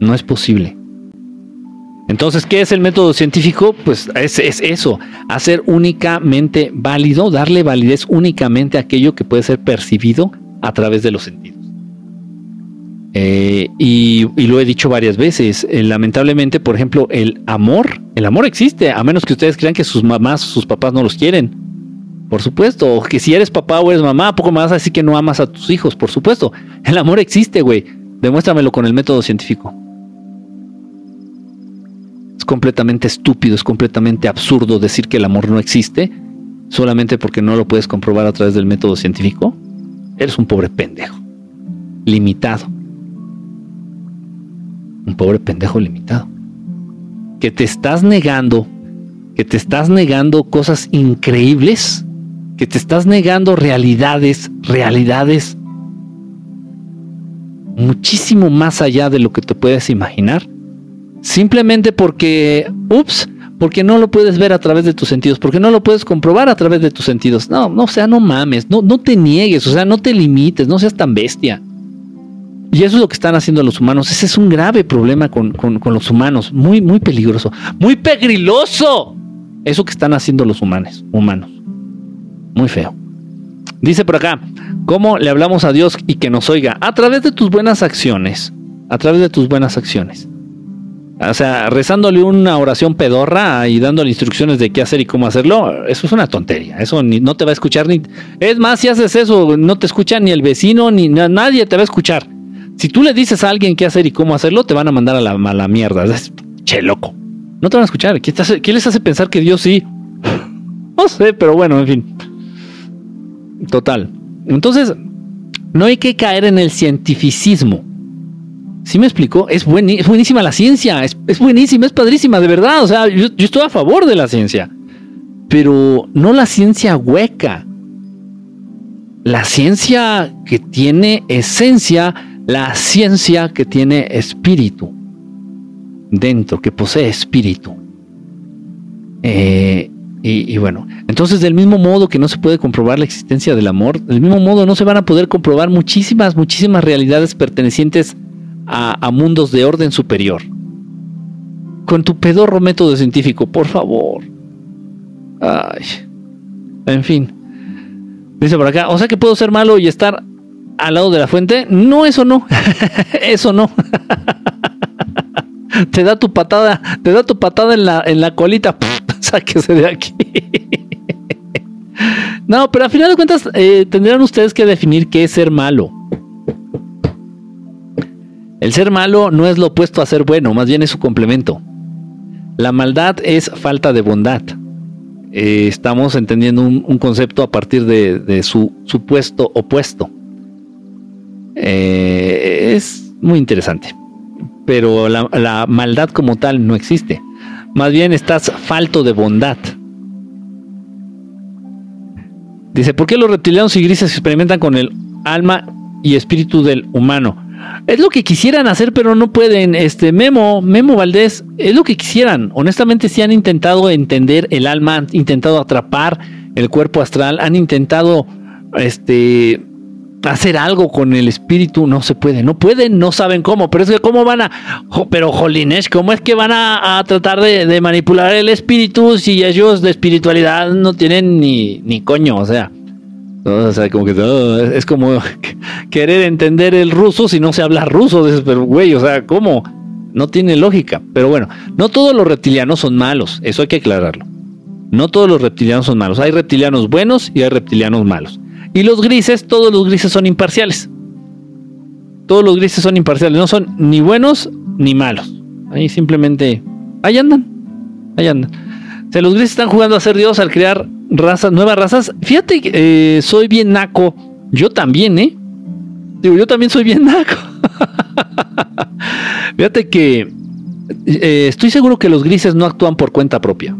No es posible. Entonces, ¿qué es el método científico? Pues es, eso, hacer únicamente válido, darle validez únicamente a aquello que puede ser percibido a través de los sentidos. Eh, y, lo he dicho varias veces, eh, lamentablemente, por ejemplo, el amor, el amor existe, a menos que ustedes crean que sus mamás, sus papás no los quieren. Por supuesto, o que si eres papá o eres mamá, poco más así que no amas a tus hijos, por supuesto. El amor existe, güey. Demuéstramelo con el método científico. Es completamente estúpido, es completamente absurdo decir que el amor no existe solamente porque no lo puedes comprobar a través del método científico. Eres un pobre pendejo, limitado. Un pobre pendejo limitado. Que te estás negando, que te estás negando cosas increíbles, que te estás negando realidades, realidades muchísimo más allá de lo que te puedes imaginar Simplemente porque, ups, porque no lo puedes ver a través de tus sentidos, porque no lo puedes comprobar a través de tus sentidos. No, no, o sea, no mames, no, no te niegues, o sea, no te limites, no seas tan bestia. Y eso es lo que están haciendo los humanos. Ese es un grave problema con, los humanos, muy, muy peligroso, muy pegriloso. Eso que están haciendo los humanos, humanos. Muy feo. Dice por acá, ¿cómo le hablamos a Dios y que nos oiga? A través de tus buenas acciones. A través de tus buenas acciones. O sea, rezándole una oración pedorra y dándole instrucciones de qué hacer y cómo hacerlo, eso es una tontería. Eso ni, no te va a escuchar ni. Es más, si haces eso, no te escucha ni el vecino ni nadie te va a escuchar. Si tú le dices a alguien qué hacer y cómo hacerlo, te van a mandar a la, mala mierda. Es, che, loco. No te van a escuchar. ¿Qué, ¿Qué les hace pensar que Dios sí? No sé, pero bueno, en fin. Total. Entonces, no hay que caer en el cientificismo. ¿Sí me explicó? Es, buenísima la ciencia, es, buenísima, es padrísima, de verdad. O sea, yo, estoy a favor de la ciencia, pero no la ciencia hueca. La ciencia que tiene esencia, la ciencia que tiene espíritu dentro, que posee espíritu. Eh, y, bueno, entonces del mismo modo que no se puede comprobar la existencia del amor, del mismo modo no se van a poder comprobar muchísimas, muchísimas realidades pertenecientes a, mundos de orden superior. Con tu pedorro método científico, por favor. Ay. En fin. Dice por acá, o sea que puedo ser malo y estar al lado de la fuente. No, eso no. *laughs* eso no. *laughs* *laughs* te da tu patada, te da tu patada en la, en la colita. *laughs* Sáquese de aquí. *laughs* no, pero al final de cuentas eh, tendrán ustedes que definir qué es ser malo. El ser malo no es lo opuesto a ser bueno, más bien es su complemento. La maldad es falta de bondad. Eh, estamos entendiendo un, concepto a partir de, su supuesto opuesto. Eh, es muy interesante pero la, maldad como tal no existe. Más bien estás falto de bondad. Dice, ¿por qué los reptilianos y grises experimentan con el alma y espíritu del humano? Es lo que quisieran hacer, pero no pueden. Este Memo, Memo Valdés, es lo que quisieran. Honestamente, sí han intentado entender el alma, han intentado atrapar el cuerpo astral, han intentado este hacer algo con el espíritu no se puede, no pueden, no saben cómo, pero es que cómo van a, pero jolines, ¿cómo es que van a, tratar de, manipular el espíritu si ellos de espiritualidad no tienen ni, ni coño, o sea, o sea, como que es como *laughs* querer entender el ruso si no se habla ruso, güey, o sea, ¿cómo? No tiene lógica, pero bueno, no todos los reptilianos son malos, eso hay que aclararlo. No todos los reptilianos son malos, hay reptilianos buenos y hay reptilianos malos. Y los grises, todos los grises son imparciales. Todos los grises son imparciales, no son ni buenos ni malos. Ahí simplemente, ahí andan, ahí andan. O sea, los grises están jugando a ser Dios al crear razas, nuevas razas. Fíjate, eh, soy bien naco. Yo también, ¿eh? Digo, yo también soy bien naco. *laughs* Fíjate que eh, estoy seguro que los grises no actúan por cuenta propia.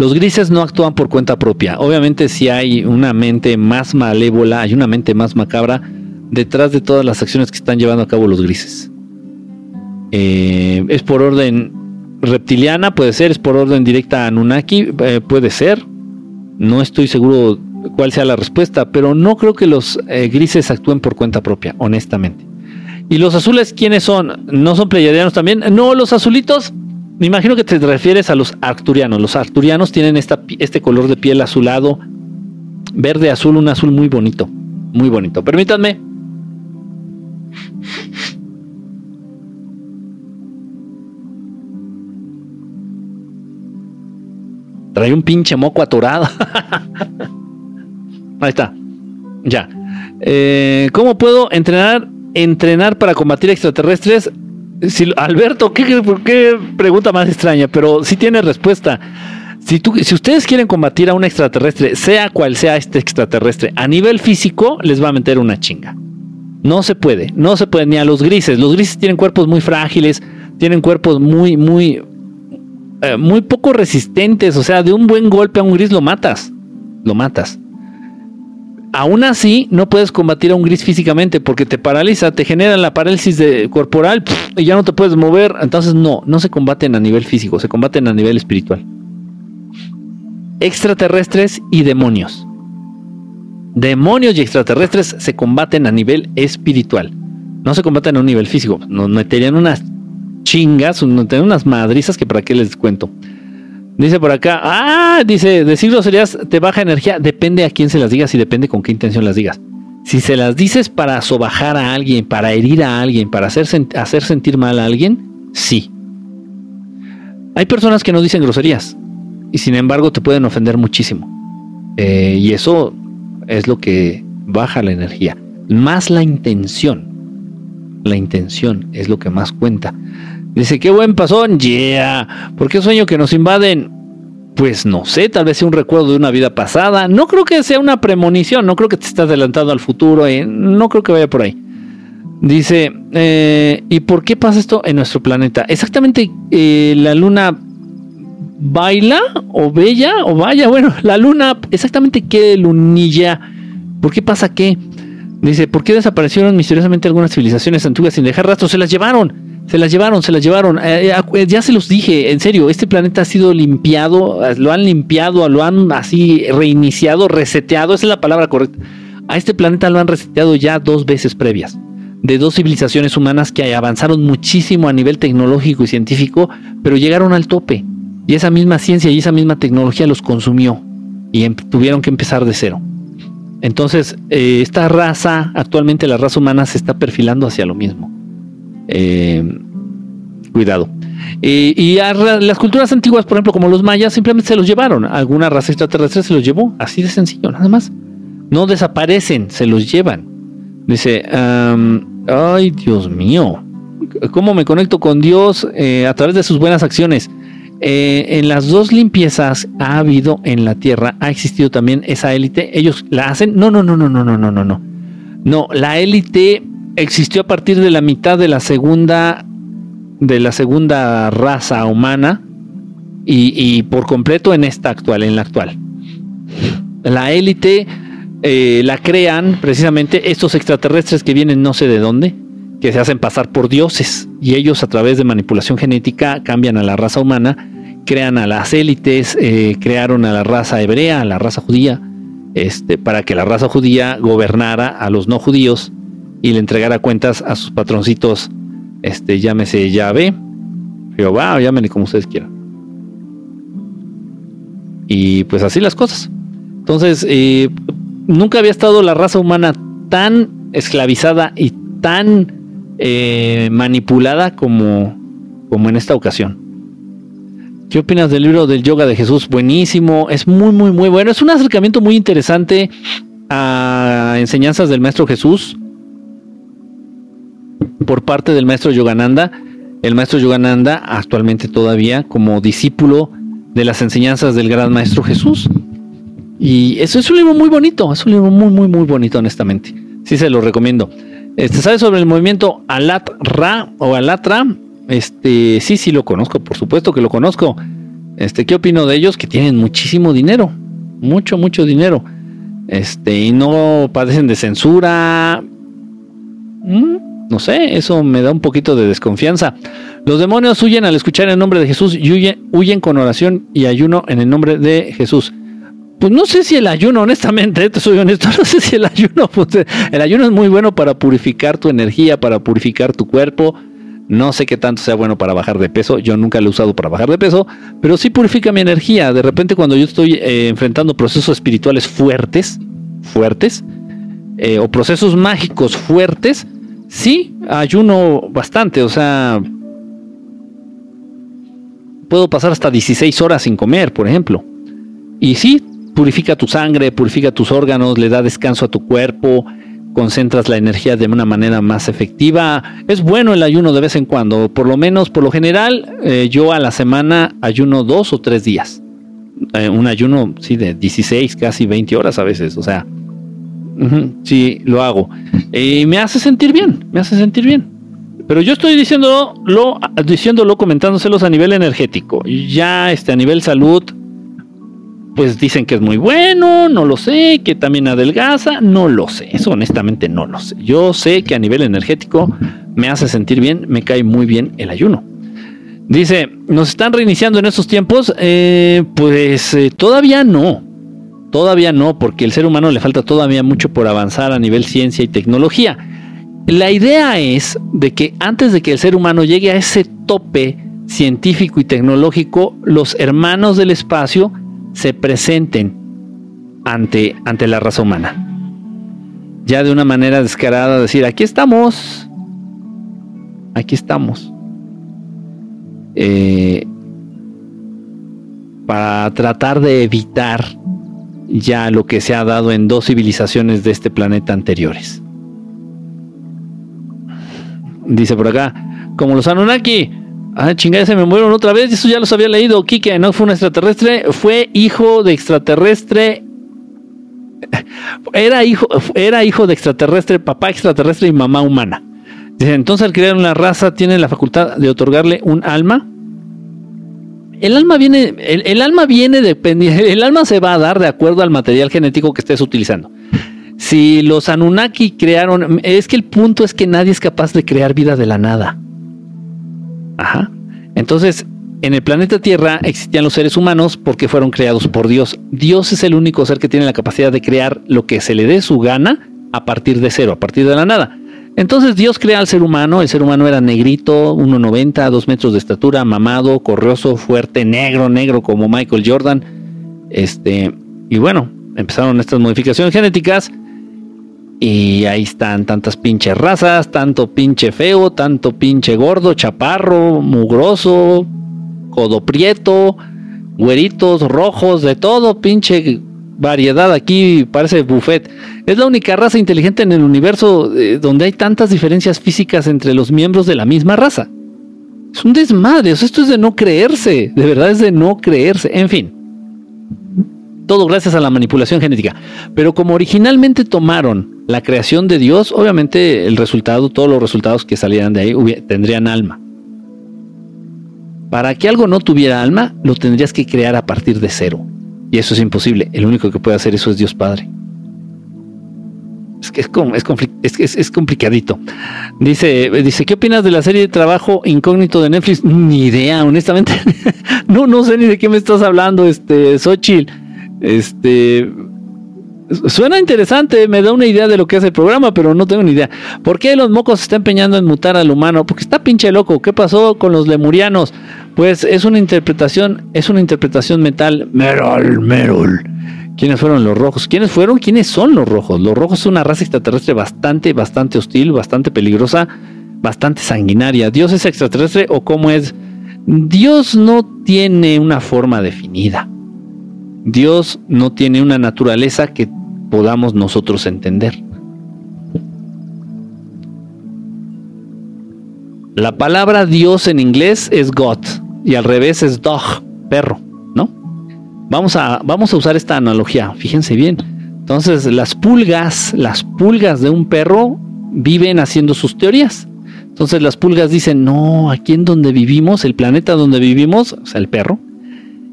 Los grises no actúan por cuenta propia. Obviamente si hay una mente más malévola, hay una mente más macabra detrás de todas las acciones que están llevando a cabo los grises. Eh, es por orden reptiliana, puede ser, es por orden directa a Anunnaki, eh, puede ser. No estoy seguro cuál sea la respuesta, pero no creo que los eh, grises actúen por cuenta propia, honestamente. ¿Y los azules quiénes son? ¿No son pleyadianos también? No, los azulitos me imagino que te refieres a los arturianos. Los arturianos tienen este color de piel azulado, verde azul, un azul muy bonito, muy bonito. Permítanme. Trae un pinche moco atorado. *laughs* Ahí está. Ya. Eh, ¿Cómo puedo entrenar, entrenar para combatir extraterrestres? Alberto, ¿qué, pregunta más extraña, pero sí tiene respuesta. Si, tú, si ustedes quieren combatir a un extraterrestre, sea cual sea este extraterrestre, a nivel físico les va a meter una chinga. No se puede, no se puede ni a los grises. Los grises tienen cuerpos muy frágiles, tienen cuerpos muy, muy, eh, muy poco resistentes. O sea, de un buen golpe a un gris lo matas, lo matas. Aún así, no puedes combatir a un gris físicamente porque te paraliza, te genera la parálisis de, corporal y ya no te puedes mover. Entonces, no, no se combaten a nivel físico, se combaten a nivel espiritual. Extraterrestres y demonios. Demonios y extraterrestres se combaten a nivel espiritual. No se combaten a un nivel físico. Nos meterían unas chingas, nos meterían unas madrizas que para qué les cuento. Dice por acá, ah, dice, decir groserías te baja energía, depende a quién se las digas y depende con qué intención las digas. Si se las dices para sobajar a alguien, para herir a alguien, para hacer, hacer sentir mal a alguien, sí. Hay personas que no dicen groserías y sin embargo te pueden ofender muchísimo. Eh, y eso es lo que baja la energía. Más la intención. La intención es lo que más cuenta. Dice, qué buen pasón, yeah. ¿Por qué sueño que nos invaden? Pues no sé, tal vez sea un recuerdo de una vida pasada. No creo que sea una premonición, no creo que te estés adelantando al futuro, eh. no creo que vaya por ahí. Dice, eh, ¿y por qué pasa esto en nuestro planeta? Exactamente, eh, la luna baila o bella o vaya, bueno, *laughs* la luna, exactamente qué lunilla, ¿por qué pasa qué? Dice, ¿por qué desaparecieron misteriosamente algunas civilizaciones antiguas sin dejar rastros? Se las llevaron. Se las llevaron, se las llevaron. Eh, eh, ya se los dije, en serio, este planeta ha sido limpiado, lo han limpiado, lo han así reiniciado, reseteado, esa es la palabra correcta. A este planeta lo han reseteado ya dos veces previas. de dos civilizaciones humanas que avanzaron muchísimo a nivel tecnológico y científico, pero llegaron al tope. Y esa misma ciencia y esa misma tecnología los consumió y em, tuvieron que empezar de cero. Entonces, eh, esta raza, actualmente la raza humana se está perfilando hacia lo mismo. Eh, cuidado. y las culturas antiguas, por ejemplo, como los mayas, simplemente se los llevaron. Alguna raza extraterrestre se los llevó. Así de sencillo, nada más. No desaparecen, se los llevan. Dice, ay Dios mío, ¿cómo me conecto con Dios eh, a través de sus buenas acciones? Eh, en las dos limpiezas ha habido en la tierra, ha existido también esa élite. Ellos la hacen. No, no, no, no, no, no, no, no, no. No, la élite existió a partir de la mitad de la segunda de la segunda raza humana y, por completo en esta actual, en la actual. La élite eh, la crean precisamente estos extraterrestres que vienen no sé de dónde, que se hacen pasar por dioses y ellos a través de manipulación genética cambian a la raza humana, crean a las élites, eh, crearon a la raza hebrea, a la raza judía, este, para que la raza judía gobernara a los no judíos y le entregara cuentas a sus patroncitos, este, llámese Yahvé, Jehová o llámenle como ustedes quieran. Y pues así las cosas. Entonces, eh, nunca había estado la raza humana tan esclavizada y tan eh, manipulada como, como en esta ocasión. ¿Qué opinas del libro del yoga de Jesús? Buenísimo, es muy, muy, muy bueno. Es un acercamiento muy interesante a enseñanzas del maestro Jesús por parte del maestro Yogananda. El maestro Yogananda actualmente todavía como discípulo de las enseñanzas del gran maestro Jesús. Y eso es un libro muy bonito, es un libro muy, muy, muy bonito, honestamente. Sí se lo recomiendo. Este, ¿Sabe sobre el movimiento Alatra o Alatra? Este, sí, sí lo conozco, por supuesto que lo conozco. Este, ¿qué opino de ellos? Que tienen muchísimo dinero, mucho, mucho dinero. Este, y no padecen de censura. Mm, no sé, eso me da un poquito de desconfianza. Los demonios huyen al escuchar el nombre de Jesús y huyen, con oración y ayuno en el nombre de Jesús. Pues no sé si el ayuno, honestamente, te soy honesto, *laughs* no sé si el ayuno, pues, el ayuno es muy bueno para purificar tu energía, para purificar tu cuerpo. No sé qué tanto sea bueno para bajar de peso, yo nunca lo he usado para bajar de peso, pero sí purifica mi energía. De repente cuando yo estoy eh, enfrentando procesos espirituales fuertes, fuertes, eh, o procesos mágicos fuertes, sí ayuno bastante, o sea, puedo pasar hasta 16 horas sin comer, por ejemplo. Y sí, purifica tu sangre, purifica tus órganos, le da descanso a tu cuerpo, concentras la energía de una manera más efectiva. Es bueno el ayuno de vez en cuando, por lo menos, por lo general, eh, yo a la semana ayuno dos o tres días. Eh, un ayuno, sí, de 16, casi 20 horas a veces, o sea, sí, lo hago. Y me hace sentir bien, me hace sentir bien. Pero yo estoy diciéndolo, lo, diciéndolo, comentándoselos a nivel energético. Ya este, a nivel salud, pues dicen que es muy bueno, no lo sé, que también adelgaza, no lo sé, eso honestamente no lo sé. Yo sé que a nivel energético me hace sentir bien, me cae muy bien el ayuno. Dice, ¿nos están reiniciando en estos tiempos? Eh, pues eh, todavía no, todavía no, porque el ser humano le falta todavía mucho por avanzar a nivel ciencia y tecnología. La idea es de que antes de que el ser humano llegue a ese tope científico y tecnológico, los hermanos del espacio se presenten ante, ante la raza humana. Ya de una manera descarada decir, aquí estamos, aquí estamos. Eh, para tratar de evitar ya lo que se ha dado en dos civilizaciones de este planeta anteriores. Dice por acá, como los Anunnaki, Ah, chingada, se me mueron otra vez. Eso ya los había leído. Kike no fue un extraterrestre, fue hijo de extraterrestre. *laughs* Era hijo, era hijo de extraterrestre, papá extraterrestre y mamá humana. Dice, entonces al crear una raza tiene la facultad de otorgarle un alma. El alma viene, el, alma viene dependiendo, *laughs* el alma se va a dar de acuerdo al material genético que estés utilizando. Si los Anunnaki crearon, es que el punto es que nadie es capaz de crear vida de la nada. Ajá. Entonces, en el planeta Tierra existían los seres humanos porque fueron creados por Dios. Dios es el único ser que tiene la capacidad de crear lo que se le dé su gana a partir de cero, a partir de la nada. Entonces Dios crea al ser humano, el ser humano era negrito, 1,90, 2 metros de estatura, mamado, corrioso, fuerte, negro, negro como Michael Jordan. Este, y bueno, empezaron estas modificaciones genéticas y ahí están tantas pinches razas, tanto pinche feo, tanto pinche gordo, chaparro, mugroso, codo prieto, güeritos, rojos, de todo, pinche variedad aquí, parece buffet. Es la única raza inteligente en el universo eh, donde hay tantas diferencias físicas entre los miembros de la misma raza. Es un desmadre, esto es de no creerse, de verdad es de no creerse, en fin. Todo gracias a la manipulación genética. Pero como originalmente tomaron la creación de Dios, obviamente el resultado, todos los resultados que salieran de ahí tendrían alma. Para que algo no tuviera alma, lo tendrías que crear a partir de cero. Y eso es imposible. El único que puede hacer eso es Dios Padre. Es que es, es, complicadito. Dice, dice, ¿qué opinas de la serie de trabajo incógnito de Netflix? Ni idea, honestamente. *laughs* no, no sé ni de qué me estás hablando, este, Xochitl. Este, Suena interesante, me da una idea de lo que hace el programa, pero no tengo ni idea. ¿Por qué los mocos se está empeñando en mutar al humano? Porque está pinche loco. ¿Qué pasó con los lemurianos? Pues es una interpretación, es una interpretación mental. Merol, Merol. ¿Quiénes fueron los rojos? ¿Quiénes fueron? ¿Quiénes son los rojos? Los rojos son una raza extraterrestre bastante, bastante hostil, bastante peligrosa, bastante sanguinaria. ¿Dios es extraterrestre o cómo es? Dios no tiene una forma definida. Dios no tiene una naturaleza que podamos nosotros entender. La palabra Dios en inglés es God y al revés es dog, perro, ¿no? Vamos a, vamos a usar esta analogía, fíjense bien. Entonces, las pulgas, las pulgas de un perro viven haciendo sus teorías. Entonces, las pulgas dicen, no, aquí en donde vivimos, el planeta donde vivimos, o sea, el perro,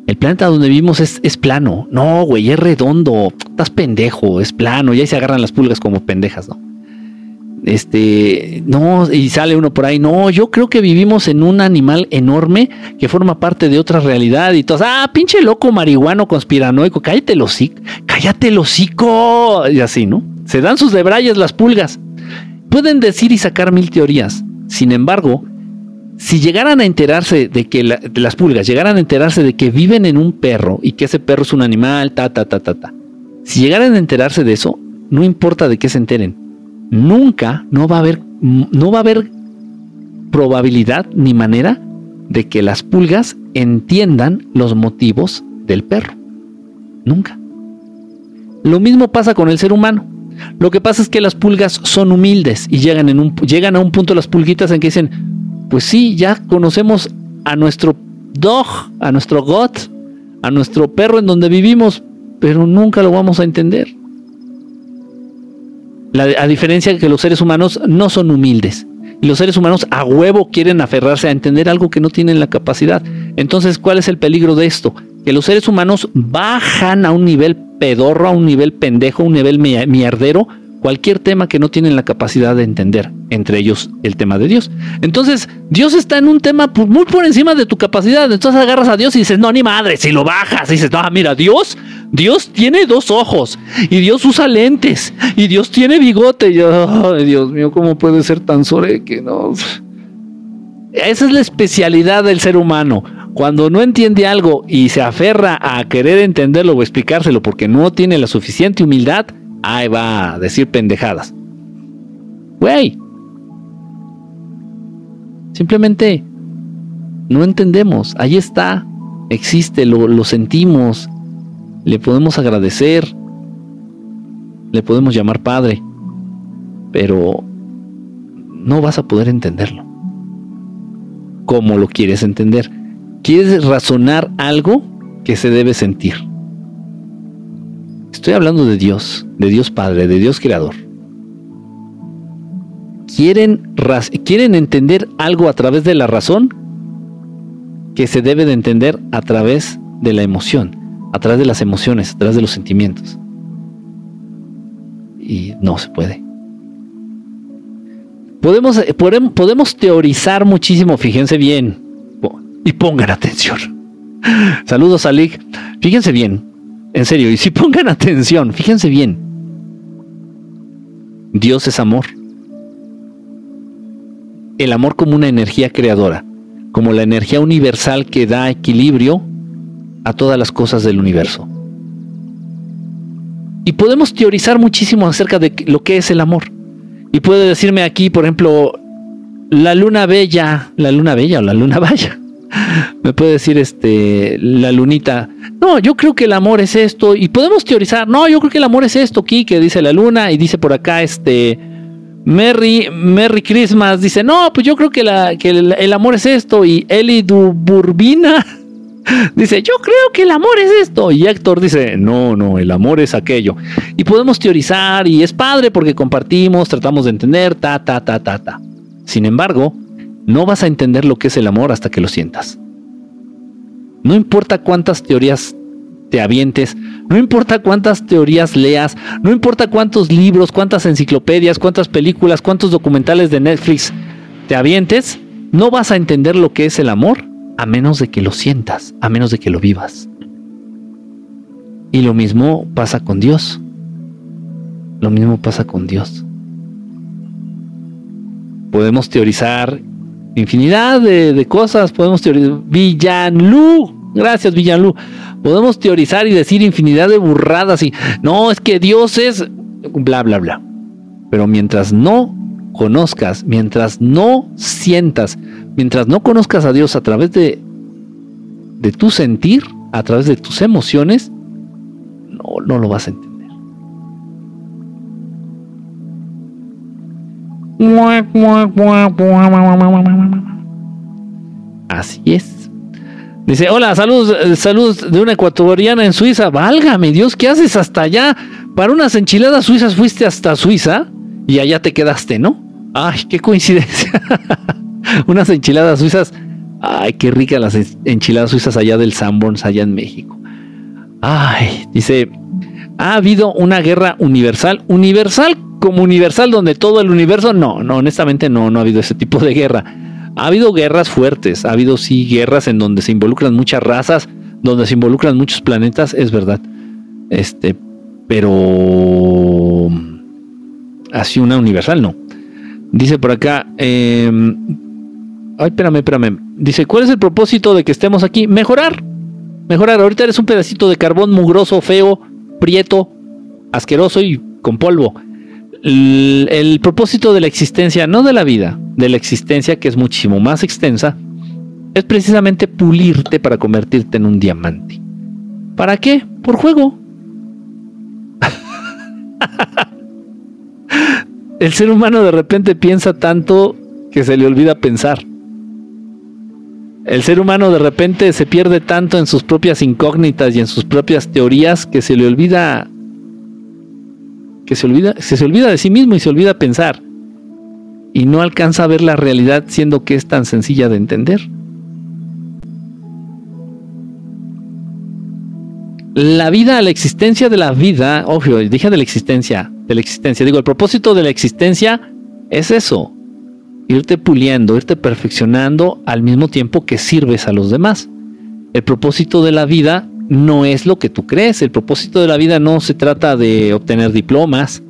el planeta donde vivimos es, es plano. No, güey, es redondo. Estás pendejo, es plano. Y ahí se agarran las pulgas como pendejas, ¿no? Este, no, y sale uno por ahí. No, yo creo que vivimos en un animal enorme que forma parte de otra realidad y todo. Ah, pinche loco marihuano conspiranoico. Cállate el. Cállate el. Y así, ¿no? Se dan sus debrayes las pulgas. Pueden decir y sacar mil teorías. Sin embargo, si llegaran a enterarse de que las pulgas llegaran a enterarse de que viven en un perro y que ese perro es un animal, ta, ta, ta, ta, ta. Si llegaran a enterarse de eso, no importa de qué se enteren, nunca no va a haber, no va a haber probabilidad ni manera de que las pulgas entiendan los motivos del perro. Nunca. Lo mismo pasa con el ser humano. Lo que pasa es que las pulgas son humildes y llegan, en un, llegan a un punto las pulguitas en que dicen, pues sí, ya conocemos a nuestro dog, a nuestro got, a nuestro perro en donde vivimos, pero nunca lo vamos a entender. A diferencia de que los seres humanos no son humildes. Y los seres humanos a huevo quieren aferrarse a entender algo que no tienen la capacidad. Entonces, ¿cuál es el peligro de esto? Que los seres humanos bajan a un nivel pedorro, a un nivel pendejo, a un nivel mierdero, cualquier tema que no tienen la capacidad de entender, entre ellos el tema de Dios. Entonces, Dios está en un tema muy por encima de tu capacidad. Entonces agarras a Dios y dices, no, ni madre, si lo bajas, y dices, no, mira, Dios, Dios tiene dos ojos, y Dios usa lentes, y Dios tiene bigote. Y, ay, Dios mío, ¿cómo puede ser tan sobre que no? Esa es la especialidad del ser humano. Cuando no entiende algo y se aferra a querer entenderlo o explicárselo porque no tiene la suficiente humildad, ahí va a decir pendejadas. Güey. Simplemente no entendemos. Ahí está. Existe, lo, lo sentimos. Le podemos agradecer. Le podemos llamar padre. Pero no vas a poder entenderlo. Como lo quieres entender. Quieres razonar algo que se debe sentir. Estoy hablando de Dios, de Dios Padre, de Dios Creador. ¿Quieren, ¿Quieren entender algo a través de la razón? Que se debe de entender a través de la emoción, a través de las emociones, a través de los sentimientos. Y no se puede. Podemos, podemos teorizar muchísimo, fíjense bien, y pongan atención. *laughs* Saludos a. Fíjense bien, en serio, y si *laughs* pongan atención, fíjense bien. Dios es amor. el amor como una energía creadora, como la energía universal que da equilibrio a todas las cosas del universo. Y podemos teorizar muchísimo acerca de lo que es el amor. Y puede decirme aquí, por ejemplo, la luna bella, la luna bella o la luna *laughs* vaya. Me puede decir este la lunita. No, yo creo que el amor es esto y podemos teorizar. No, yo creo que el amor es esto, que dice la luna y dice por acá este Merry Merry Christmas dice, "No, pues yo creo que que el, amor es esto" y Eli Burbina *laughs* dice, "Yo creo que el amor es esto" y Héctor dice, "No, no, el amor es aquello." Y podemos teorizar y es padre porque compartimos, tratamos de entender ta ta ta ta ta. Sin embargo, no vas a entender lo que es el amor hasta que lo sientas. No importa cuántas teorías te avientes, no importa cuántas teorías leas, no importa cuántos libros, cuántas enciclopedias, cuántas películas, cuántos documentales de Netflix te avientes, no vas a entender lo que es el amor a menos de que lo sientas, a menos de que lo vivas. Y lo mismo pasa con Dios. Lo mismo pasa con Dios podemos teorizar infinidad de, cosas, podemos teorizar. Villanlu, gracias Villanlu. Podemos teorizar y decir infinidad de burradas y no, es que Dios es bla, bla, bla. Pero mientras no conozcas, mientras no sientas, mientras no conozcas a Dios a través de, de tu sentir, a través de tus emociones, no, no lo vas a entender. Así es. Dice, hola, saludos, eh, saludos de una ecuatoriana en Suiza. Válgame Dios, ¿qué haces hasta allá? Para unas enchiladas suizas fuiste hasta Suiza y allá te quedaste, ¿no? Ay, qué coincidencia. *laughs* unas enchiladas suizas. Ay, qué ricas las enchiladas suizas allá del Sanborns, allá en México. Ay, dice, ha habido una guerra universal. Universal como universal donde todo el universo, no, no, honestamente no, no ha habido ese tipo de guerra. Ha habido guerras fuertes, ha habido sí guerras en donde se involucran muchas razas, donde se involucran muchos planetas, es verdad. Este, pero así una universal no. Dice por acá, em, ay, espérame, espérame. Dice, ¿cuál es el propósito de que estemos aquí? Mejorar. Mejorar. Ahorita eres un pedacito de carbón mugroso, feo, prieto, asqueroso y con polvo el, propósito de la existencia, no de la vida, de la existencia que es muchísimo más extensa, es precisamente pulirte para convertirte en un diamante. ¿Para qué? Por juego. *laughs* el ser humano de repente piensa tanto que se le olvida pensar. El ser humano de repente se pierde tanto en sus propias incógnitas y en sus propias teorías que se le olvida que se olvida, se olvida de sí mismo y se olvida pensar. Y no alcanza a ver la realidad siendo que es tan sencilla de entender. La vida, la existencia de la vida, obvio, dije de la existencia, de la existencia, digo, el propósito de la existencia es eso, irte puliendo, irte perfeccionando al mismo tiempo que sirves a los demás. El propósito de la vida no es lo que tú crees. El propósito de la vida no se trata de obtener diplomas.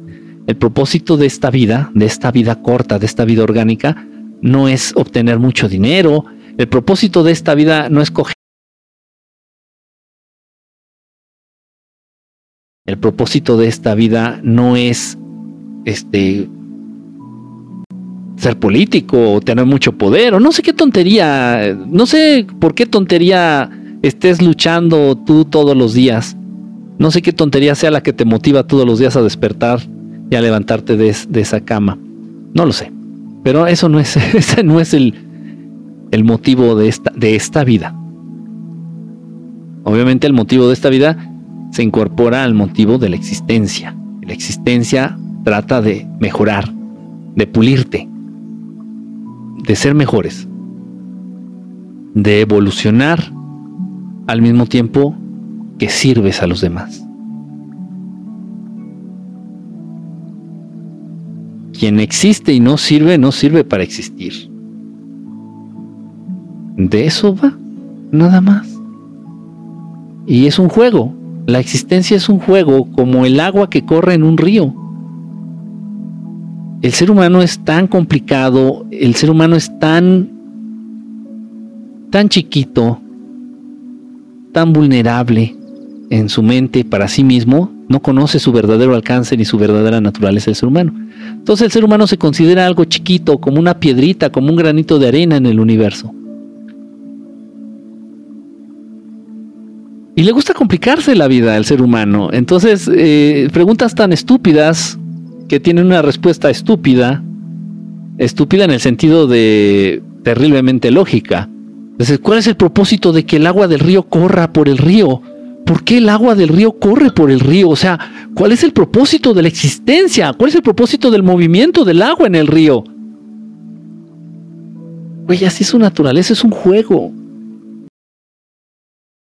El propósito de esta vida, de esta vida corta, de esta vida orgánica, no es obtener mucho dinero. El propósito de esta vida no es coger. El propósito de esta vida no es este ser político o tener mucho poder o no sé qué tontería, no sé por qué tontería estés luchando tú todos los días. No sé qué tontería sea la que te motiva todos los días a despertar y a levantarte de, esa cama. No lo sé. Pero eso no es, *laughs* ese no es el, el motivo de esta, de esta vida. Obviamente el motivo de esta vida se incorpora al motivo de la existencia. La existencia trata de mejorar, de pulirte, de ser mejores, de evolucionar al mismo tiempo que sirves a los demás. Quien existe y no sirve, no sirve para existir. De eso va, nada más. Y es un juego. La existencia es un juego como el agua que corre en un río. el ser humano es tan complicado, el ser humano es tan, tan chiquito, tan vulnerable en su mente para sí mismo, no conoce su verdadero alcance ni su verdadera naturaleza del ser humano. Entonces el ser humano se considera algo chiquito, como una piedrita, como un granito de arena en el universo. Y le gusta complicarse la vida al ser humano. Entonces, eh, preguntas tan estúpidas que tienen una respuesta estúpida, estúpida en el sentido de terriblemente lógica. Entonces, ¿cuál es el propósito de que el agua del río corra por el río? ¿Por qué el agua del río corre por el río? O sea, ¿cuál es el propósito de la existencia? ¿Cuál es el propósito del movimiento del agua en el río? Güey, así es su naturaleza, es un juego.